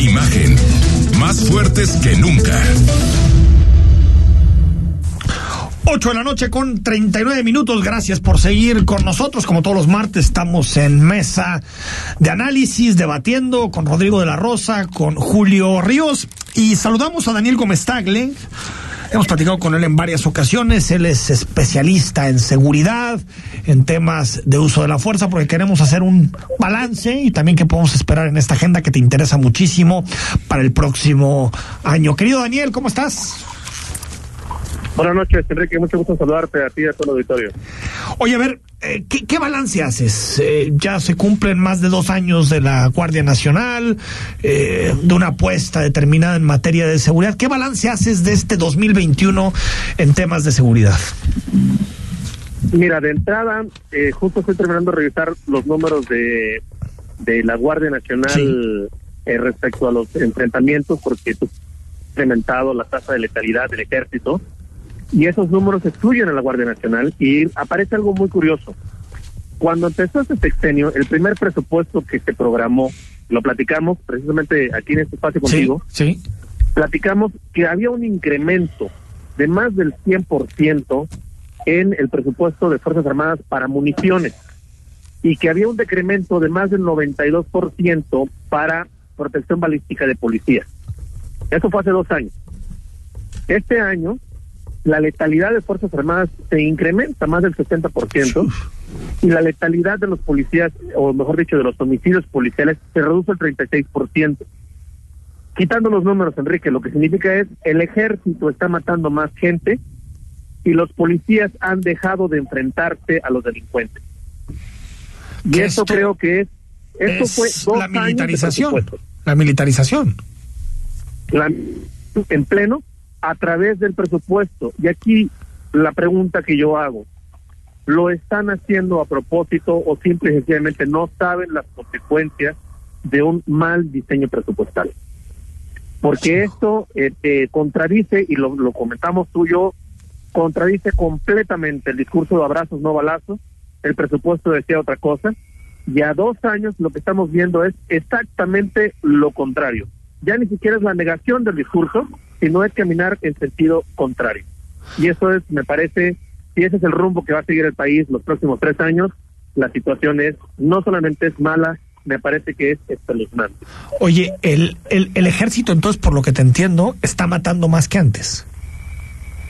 Imagen. Más fuertes que nunca. 8 de la noche con 39 minutos. Gracias por seguir con nosotros. Como todos los martes, estamos en mesa de análisis, debatiendo con Rodrigo de la Rosa, con Julio Ríos. Y saludamos a Daniel Gómez Tagle. Hemos platicado con él en varias ocasiones. Él es especialista en seguridad, en temas de uso de la fuerza, porque queremos hacer un balance y también qué podemos esperar en esta agenda que te interesa muchísimo para el próximo año. Querido Daniel, ¿cómo estás? Buenas noches, Enrique. Mucho gusto saludarte a ti y a todo el auditorio. Oye, a ver, eh, ¿qué, ¿qué, balance haces? Eh, ya se cumplen más de dos años de la Guardia Nacional, eh, de una apuesta determinada en materia de seguridad. ¿Qué balance haces de este 2021 en temas de seguridad? Mira, de entrada, eh, justo estoy terminando de revisar los números de, de la Guardia Nacional sí. respecto a los enfrentamientos, porque tú incrementado la tasa de letalidad del ejército y esos números excluyen a la Guardia Nacional y aparece algo muy curioso. Cuando empezó este sexenio, el primer presupuesto que se programó, lo platicamos precisamente aquí en este espacio contigo, sí, sí. platicamos que había un incremento de más del 100% en el presupuesto de Fuerzas Armadas para municiones y que había un decremento de más del 92% para protección balística de policías. Eso fue hace dos años. Este año la letalidad de Fuerzas Armadas se incrementa más del 60% y la letalidad de los policías, o mejor dicho, de los homicidios policiales, se reduce al 36%. Quitando los números, Enrique, lo que significa es el ejército está matando más gente y los policías han dejado de enfrentarse a los delincuentes. Y eso creo que es, esto es fue dos la militarización. La militarización. La, en pleno a través del presupuesto. Y aquí la pregunta que yo hago, ¿lo están haciendo a propósito o simple y sencillamente no saben las consecuencias de un mal diseño presupuestal? Porque esto eh, eh, contradice, y lo, lo comentamos tú y yo, contradice completamente el discurso de abrazos, no balazos, el presupuesto decía otra cosa, y a dos años lo que estamos viendo es exactamente lo contrario. Ya ni siquiera es la negación del discurso, sino es caminar en sentido contrario. Y eso es, me parece, si ese es el rumbo que va a seguir el país los próximos tres años, la situación es, no solamente es mala, me parece que es espeluznante. Oye, el, el, el ejército entonces, por lo que te entiendo, está matando más que antes.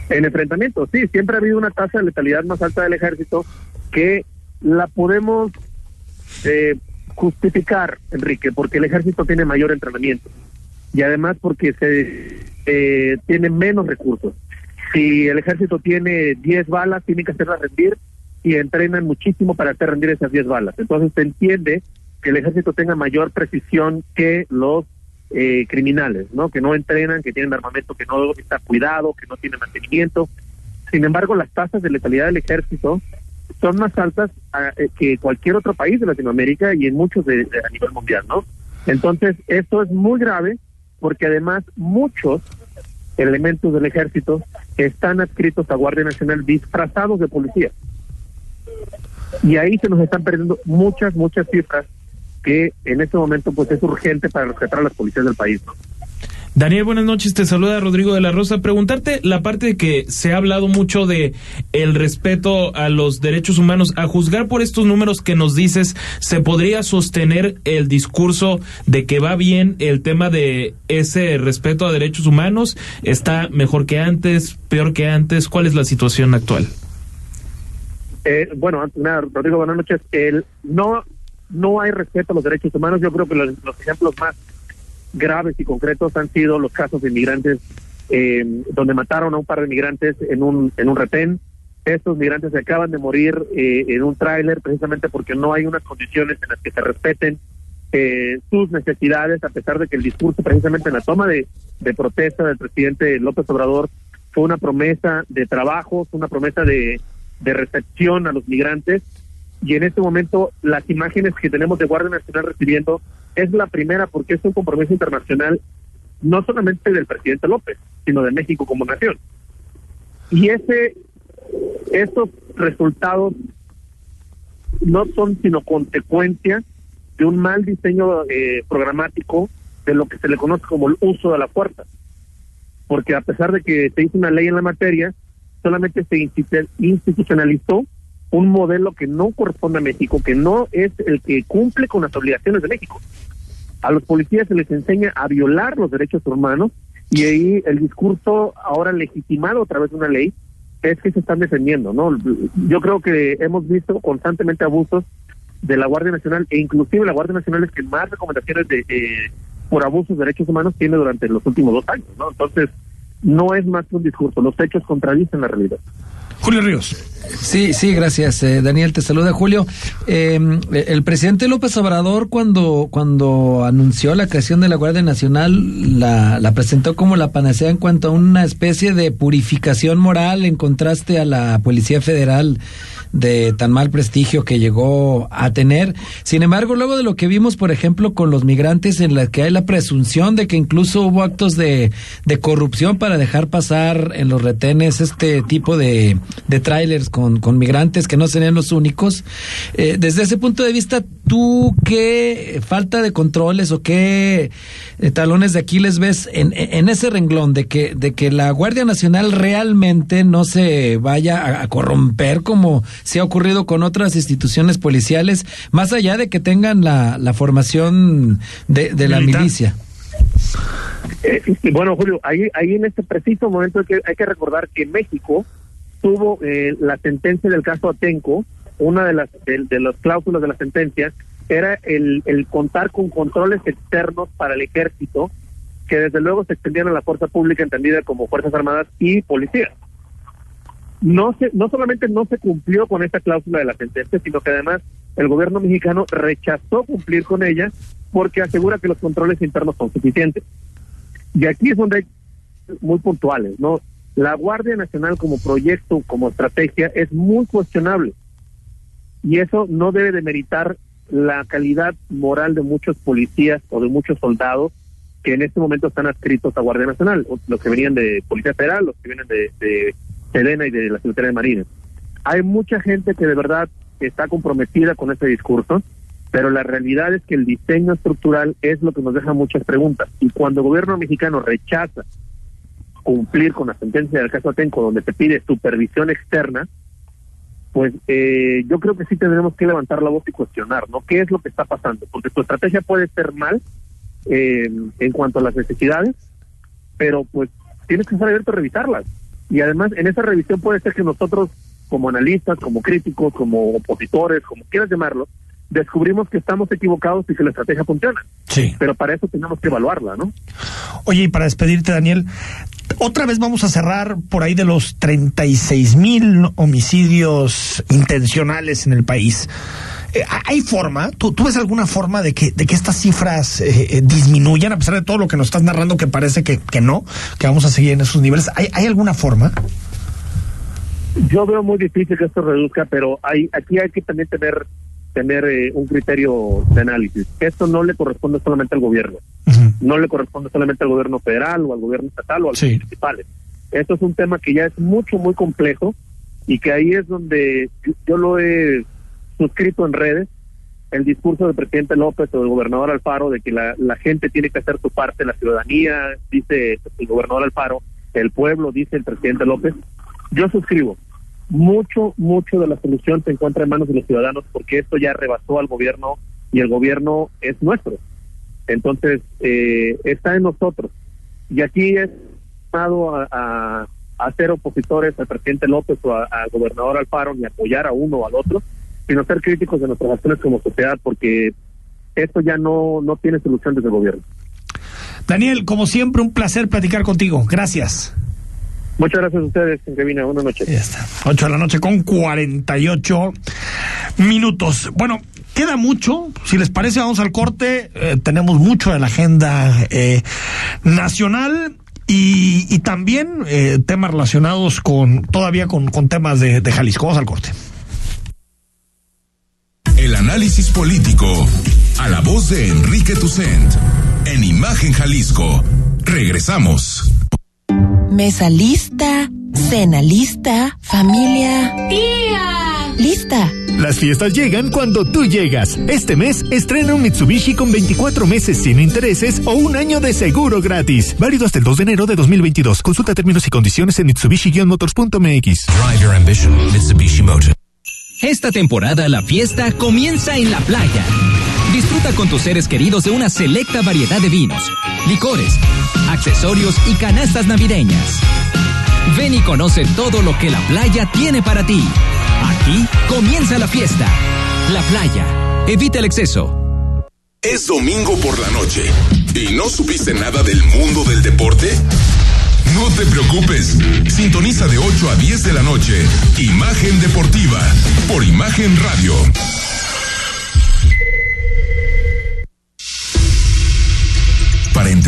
En enfrentamiento, sí, siempre ha habido una tasa de letalidad más alta del ejército que la podemos eh, justificar, Enrique, porque el ejército tiene mayor entrenamiento y además porque se eh, tiene menos recursos. Si el ejército tiene 10 balas, tiene que hacerlas rendir y entrenan muchísimo para hacer rendir esas 10 balas. Entonces se entiende que el ejército tenga mayor precisión que los eh, criminales, ¿no? Que no entrenan, que tienen armamento que no está cuidado, que no tiene mantenimiento. Sin embargo, las tasas de letalidad del ejército son más altas a, eh, que cualquier otro país de Latinoamérica y en muchos de, de, a nivel mundial, ¿no? Entonces, esto es muy grave porque además muchos elementos del ejército están adscritos a Guardia Nacional disfrazados de policía. Y ahí se nos están perdiendo muchas, muchas cifras que en este momento pues es urgente para rescatar a las policías del país. Daniel, buenas noches. Te saluda Rodrigo de la Rosa. Preguntarte la parte de que se ha hablado mucho de el respeto a los derechos humanos. A juzgar por estos números que nos dices, ¿se podría sostener el discurso de que va bien el tema de ese respeto a derechos humanos? ¿Está mejor que antes, peor que antes? ¿Cuál es la situación actual? Eh, bueno, nada, Rodrigo, buenas noches. El, no, no hay respeto a los derechos humanos. Yo creo que los, los ejemplos más graves y concretos han sido los casos de inmigrantes eh, donde mataron a un par de migrantes en un en un retén. Estos migrantes acaban de morir eh, en un tráiler precisamente porque no hay unas condiciones en las que se respeten eh, sus necesidades, a pesar de que el discurso precisamente en la toma de, de protesta del presidente López Obrador fue una promesa de trabajo, una promesa de, de recepción a los migrantes y en este momento las imágenes que tenemos de Guardia Nacional recibiendo es la primera porque es un compromiso internacional no solamente del presidente López, sino de México como nación. Y ese estos resultados no son sino consecuencia de un mal diseño eh, programático de lo que se le conoce como el uso de la fuerza. Porque a pesar de que se hizo una ley en la materia, solamente se institu- institucionalizó un modelo que no corresponde a México, que no es el que cumple con las obligaciones de México. A los policías se les enseña a violar los derechos humanos y ahí el discurso ahora legitimado a través de una ley es que se están defendiendo, ¿no? Yo creo que hemos visto constantemente abusos de la Guardia Nacional e inclusive la Guardia Nacional es que más recomendaciones de eh, por abusos de derechos humanos tiene durante los últimos dos años, ¿no? Entonces, no es más que un discurso, los hechos contradicen la realidad. Julio Ríos. Sí, sí, gracias. eh, Daniel, te saluda Julio. Eh, el presidente López Obrador, cuando, cuando anunció la creación de la Guardia Nacional, la, la presentó como la panacea en cuanto a una especie de purificación moral en contraste a la Policía Federal de tan mal prestigio que llegó a tener. Sin embargo, luego de lo que vimos, por ejemplo, con los migrantes, en la que hay la presunción de que incluso hubo actos de, de corrupción para dejar pasar en los retenes este tipo de, de trailers con, con migrantes que no serían los únicos. Eh, desde ese punto de vista, ¿tú qué falta de controles o qué eh, talones de Aquiles ves en, en ese renglón de que, de que la Guardia Nacional realmente no se vaya a, a corromper como se ha ocurrido con otras instituciones policiales, más allá de que tengan la, la formación de, de la milicia? Eh, bueno, Julio, ahí, ahí en este preciso momento hay que, hay que recordar que México tuvo eh, la sentencia del caso Atenco, una de las de, de las cláusulas de la sentencia era el, el contar con controles externos para el ejército que desde luego se extendían a la fuerza pública entendida como fuerzas armadas y policías. No se, no solamente no se cumplió con esta cláusula de la sentencia, sino que además el gobierno mexicano rechazó cumplir con ella porque asegura que los controles internos son suficientes. Y aquí es donde hay muy puntuales, ¿no? La Guardia Nacional como proyecto, como estrategia, es muy cuestionable. Y eso no debe demeritar la calidad moral de muchos policías o de muchos soldados que en este momento están adscritos a Guardia Nacional, los que venían de Policía Federal, los que vienen de, de Sedena y de la Secretaría de Marina. Hay mucha gente que de verdad está comprometida con ese discurso, pero la realidad es que el diseño estructural es lo que nos deja muchas preguntas. Y cuando el gobierno mexicano rechaza cumplir con la sentencia del caso Atenco, donde se pide supervisión externa, pues eh, yo creo que sí tendremos que levantar la voz y cuestionar, ¿no? ¿Qué es lo que está pasando? Porque tu estrategia puede ser mal eh, en cuanto a las necesidades, pero pues tienes que estar abierto a revisarlas. Y además, en esa revisión puede ser que nosotros, como analistas, como críticos, como opositores, como quieras llamarlo, descubrimos que estamos equivocados y que la estrategia funciona. Sí. Pero para eso tenemos que evaluarla, ¿no? Oye, y para despedirte, Daniel, otra vez vamos a cerrar por ahí de los 36 mil homicidios intencionales en el país. Eh, ¿Hay forma? ¿Tú, ¿Tú ves alguna forma de que, de que estas cifras eh, eh, disminuyan a pesar de todo lo que nos estás narrando que parece que, que no, que vamos a seguir en esos niveles? ¿Hay, ¿Hay alguna forma? Yo veo muy difícil que esto reduzca, pero hay, aquí hay que también tener tener eh, un criterio de análisis. Esto no le corresponde solamente al gobierno, no le corresponde solamente al gobierno federal o al gobierno estatal o a los Sí. municipales. Esto es un tema que ya es mucho, muy complejo y que ahí es donde yo, yo lo he suscrito en redes, el discurso del presidente López o del gobernador Alfaro de que la, la gente tiene que hacer su parte, la ciudadanía, dice el gobernador Alfaro, el pueblo, dice el presidente López. Yo suscribo. Mucho, mucho de la solución se encuentra en manos de los ciudadanos porque esto ya rebasó al gobierno y el gobierno es nuestro. Entonces, eh, está en nosotros. Y aquí es llamado a, ser opositores al presidente López o al gobernador Alfaro ni apoyar a uno o al otro, sino ser críticos de nuestras acciones como sociedad porque esto ya no, no tiene solución desde el gobierno. Daniel, como siempre, un placer platicar contigo. Gracias. Muchas gracias a ustedes, en cabina. Buenas noches. Ya está. 8 de la noche con 48 minutos. Bueno, queda mucho. Si les parece, vamos al corte. Eh, tenemos mucho de la agenda eh, nacional. Y, y también eh, temas relacionados con todavía con, con temas de, de Jalisco. Vamos al corte. El análisis político a la voz de Enrique Tucent en Imagen Jalisco. Regresamos. Mesa lista, cena lista, familia. ¡Tía! Lista. La Las fiestas llegan cuando tú llegas. Este mes estrena un Mitsubishi con 24 meses sin intereses o un año de seguro gratis. Válido hasta el 2 de enero de 2022. Consulta términos y condiciones en mitsubishi-motors.mx. Drive your ambition, Mitsubishi Motors. Esta temporada la fiesta comienza en la playa. Con tus seres queridos de una selecta variedad de vinos, licores, accesorios y canastas navideñas. Ven y conoce todo lo que la playa tiene para ti. Aquí comienza la fiesta. La playa. Evita el exceso. Es domingo por la noche y no supiste nada del mundo del deporte. No te preocupes, sintoniza de 8 a 10 de la noche Imagen Deportiva por Imagen Radio.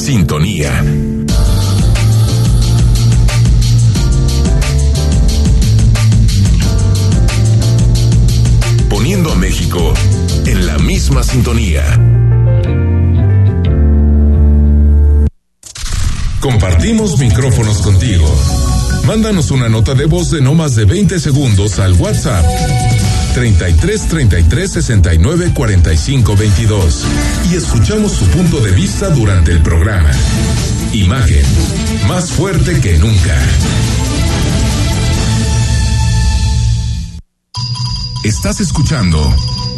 Sintonía. Poniendo a México en la misma sintonía. Compartimos micrófonos contigo. Mándanos una nota de voz de no más de 20 segundos al WhatsApp 33 33 69 45 22 y escuchamos su punto de vista durante el programa. Imagen, más fuerte que nunca. Estás escuchando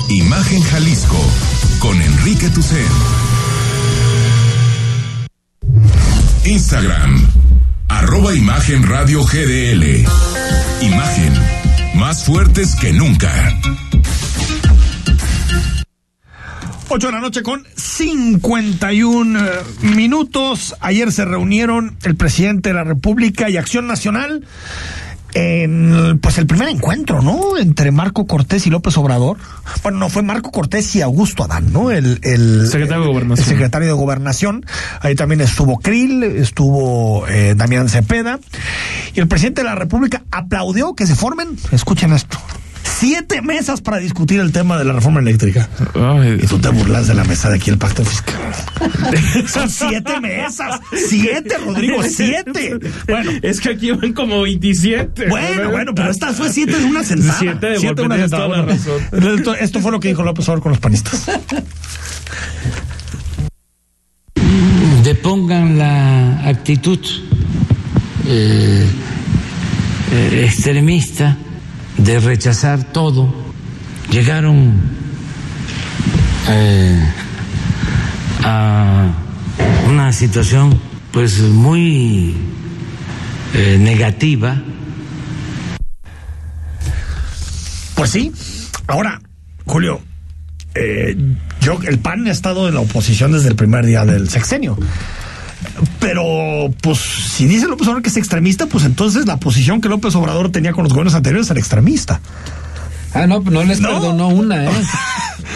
Imagen Jalisco con Enrique Tucen. Instagram, arroba Imagen Radio GDL. Imagen, más fuertes que nunca. 8 de la noche con 51 eh, minutos. Ayer se reunieron el presidente de la República y Acción Nacional en pues el primer encuentro, ¿no? Entre Marco Cortés y López Obrador. Bueno, no fue Marco Cortés y Augusto Adán, ¿no? El, el secretario de Gobernación. El secretario de Gobernación. Ahí también estuvo Krill, estuvo eh, Damián Cepeda. Y el presidente de la República aplaudió que se formen, escuchen esto, siete mesas para discutir el tema de la reforma eléctrica. Ay, Y tú te burlas de la mesa de aquí, el pacto fiscal. Son siete mesas. Siete, Rodrigo, siete. Bueno, es que aquí van como 27. bueno, bueno, pero esta fue siete de una sentada. Siete de golpe, una tienes sentada. toda la Bueno, razón. Esto, esto fue lo que dijo López Obrador con los panistas. depongan la actitud eh, eh, extremista de rechazar todo. Llegaron eh, a una situación pues muy eh, negativa. Pues sí. Ahora, Julio, eh, yo, el PAN ha estado en la oposición desde el primer día del sexenio. Pero, pues, si dice López Obrador que es extremista, pues entonces la posición que López Obrador tenía con los gobiernos anteriores era extremista. Ah, no, no les perdonó una, ¿eh?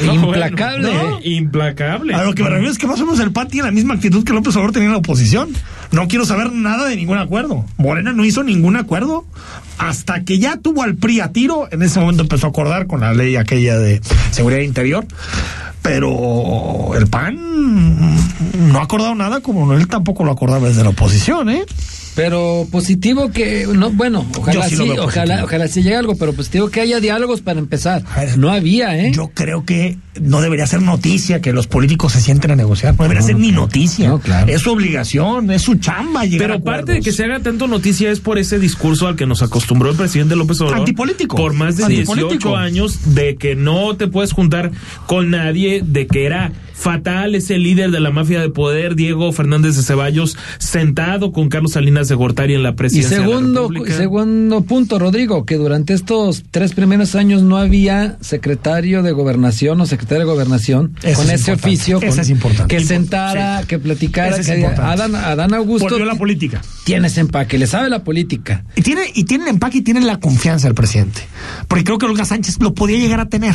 No, Implacable. bueno, no, implacable. A lo que me refiero es que más o menos el PAN tiene la misma actitud que López Obrador tenía en la oposición. No quiero saber nada de ningún acuerdo. Morena no hizo ningún acuerdo hasta que ya tuvo al PRI a tiro. En ese momento empezó a acordar con la ley aquella de seguridad interior. Pero el PAN no ha acordado nada como él tampoco lo acordaba desde la oposición, ¿eh? Pero positivo que, no, bueno, ojalá sí ojalá, ojalá sí llegue algo, pero positivo que haya diálogos para empezar. No había, ¿eh? Yo creo que no debería ser noticia que los políticos se sienten a negociar. No debería ser ni noticia. Es su obligación, es su chamba llegar Pero a aparte de que se haga tanto noticia es por ese discurso al que nos acostumbró el presidente López Obrador. Antipolítico. Por más de Antipolítico. 18 años de que no te puedes juntar con nadie, de que era fatal ese líder de la mafia de poder, Diego Fernández de Ceballos, sentado con Carlos Salinas de Gortari en la Y presidencia. de la segundo, segundo punto, Rodrigo, que durante estos tres primeros años no había secretario de gobernación o secretaria de gobernación Eso con es ese importante. oficio, Eso con- es importante. que sentara, sí. que platicara, Eso es que importante. Adán, Adán Augusto Volvió la política. tiene ese empaque, le sabe la política. Y tiene, y tiene el empaque y tiene la confianza del presidente. Porque creo que Olga Sánchez lo podía llegar a tener.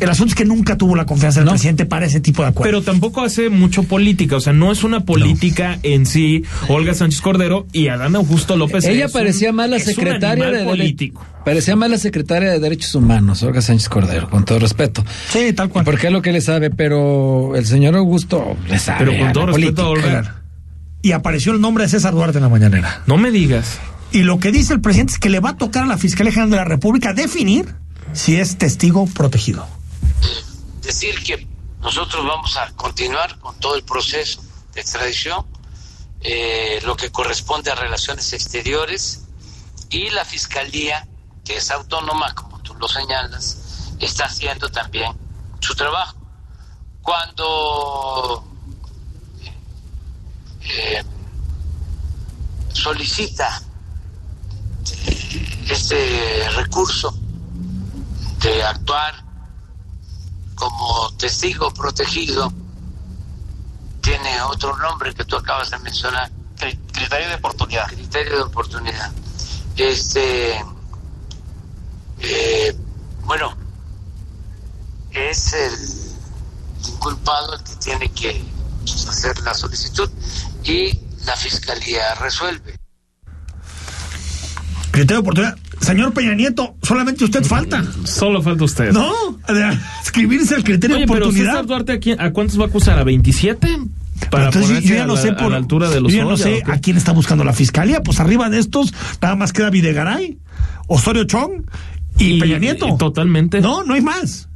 El asunto es que nunca tuvo la confianza del presidente para ese tipo de Pero tampoco hace mucho política, o sea, no es una política en sí, Olga Sánchez Cordero y Adán Augusto López. Ella parecía un- más la secretaria de político. Parecía más la secretaria de Derechos Humanos, Olga Sánchez Cordero, con todo respeto. Sí, tal cual. Porque es lo que le sabe, pero el señor Augusto le sabe. Pero con a todo la respeto a política. Olga. Y apareció el nombre de César Duarte en la mañanera. No me digas. Y lo que dice el presidente es que le va a tocar a la Fiscalía General de la República definir si es testigo protegido. decir que nosotros vamos a continuar con todo el proceso de extradición, eh, lo que corresponde a relaciones exteriores y la fiscalía, que es autónoma, como tú lo señalas, está haciendo también su trabajo. Cuando eh, solicita este recurso de actuar como testigo protegido tiene otro nombre que tú acabas de mencionar. Criterio de oportunidad. Criterio de oportunidad. Este, eh, bueno, es el inculpado el que tiene que hacer la solicitud y la fiscalía resuelve. Criterio de oportunidad. Señor Peña Nieto, solamente usted falta. Solo falta usted. No, escribirse el criterio Oye, de pero oportunidad. César Duarte, ¿a, quién- a cuántos va a acusar? ¿A 27? Para Entonces, ponerse yo ya a no la- sé a por la altura de los yo ya no sé a quién está buscando la fiscalía. Pues arriba de estos nada más queda Videgaray, Osorio Chong y, Peña Nieto. totalmente. No, no hay más.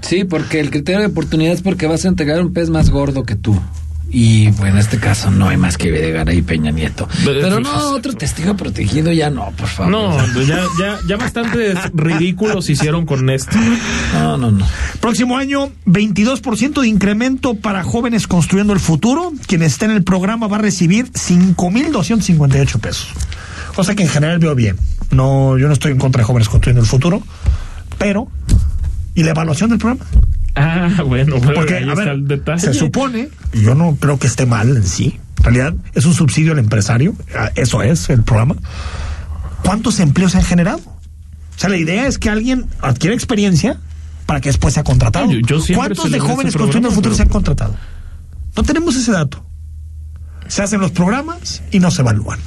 Sí, porque el criterio de oportunidad es porque vas a entregar un pez más gordo que tú. Y bueno, en este caso no hay más que Videgaray y Peña Nieto. Pero no, otro testigo protegido ya no, por favor. No, ya, ya, ya bastantes ridículos hicieron con esto. No, no, no. Próximo año, 22% de incremento para jóvenes construyendo el futuro. Quien esté en el programa va a recibir 5.258 pesos. O sea que en general veo bien. No, yo no estoy en contra de jóvenes construyendo el futuro, pero ¿y la evaluación del programa? Ah, bueno, bueno, Porque ahí a está ver, el detalle. se supone, y yo no creo que esté mal en sí. En realidad es un subsidio al empresario, ah, eso es el programa. ¿Cuántos empleos se han generado? O sea, la idea es que alguien adquiera experiencia para que después sea contratado. Yo- ¿Cuántos de jóvenes construyendo el futuro pero- se han contratado? No tenemos ese dato. Se hacen los programas y no se evalúan.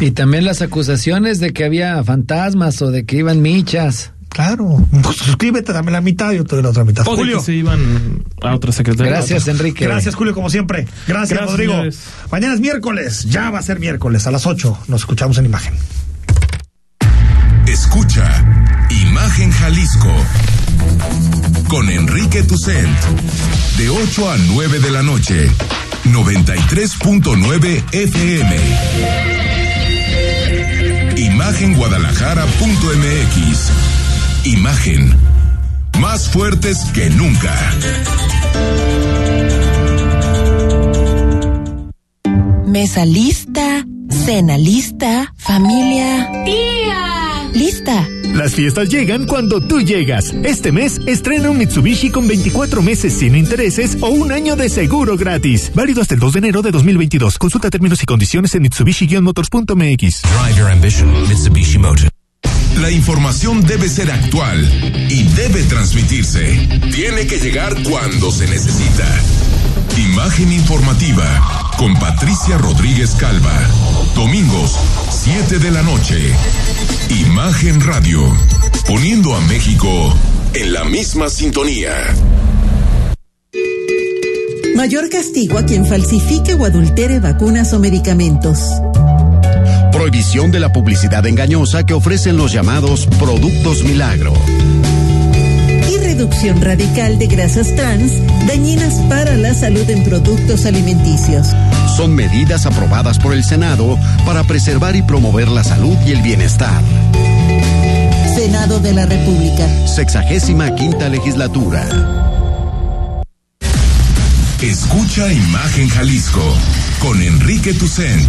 Y también las acusaciones de que había fantasmas o de que iban michas. Claro. Pues suscríbete, dame la mitad y yo te doy la otra mitad. O Julio. que se iban a otra secretaría. Gracias, Enrique. Gracias, Julio, como siempre. Gracias, Gracias, Rodrigo. señores. Mañana es miércoles, ya va a ser miércoles a las 8. Nos escuchamos en imagen. Escucha Imagen Jalisco con Enrique Tucent de 8 a 9 de la noche 93.9 FM Imagenguadalajara.mx Imagen más fuertes que nunca Mesa lista, cena lista, familia. ¡Tía! Lista. Las fiestas llegan cuando tú llegas. Este mes estrena un Mitsubishi con 24 meses sin intereses o un año de seguro gratis. Válido hasta el 2 de enero de 2022. Consulta términos y condiciones en mitsubishi-motors.mx. Drive your ambition, Mitsubishi Motors. La información debe ser actual y debe transmitirse. Tiene que llegar cuando se necesita. Imagen informativa con Patricia Rodríguez Calva. Domingos, 7 de la noche. Imagen Radio. Poniendo a México en la misma sintonía. Mayor castigo a quien falsifique o adultere vacunas o medicamentos. Prohibición de la publicidad engañosa que ofrecen los llamados productos milagro. Y reducción radical de grasas trans dañinas para la salud en productos alimenticios. Son medidas aprobadas por el Senado para preservar y promover la salud y el bienestar. Senado de la República. Sexagésima quinta legislatura. Escucha Imagen Jalisco con Enrique Tucent.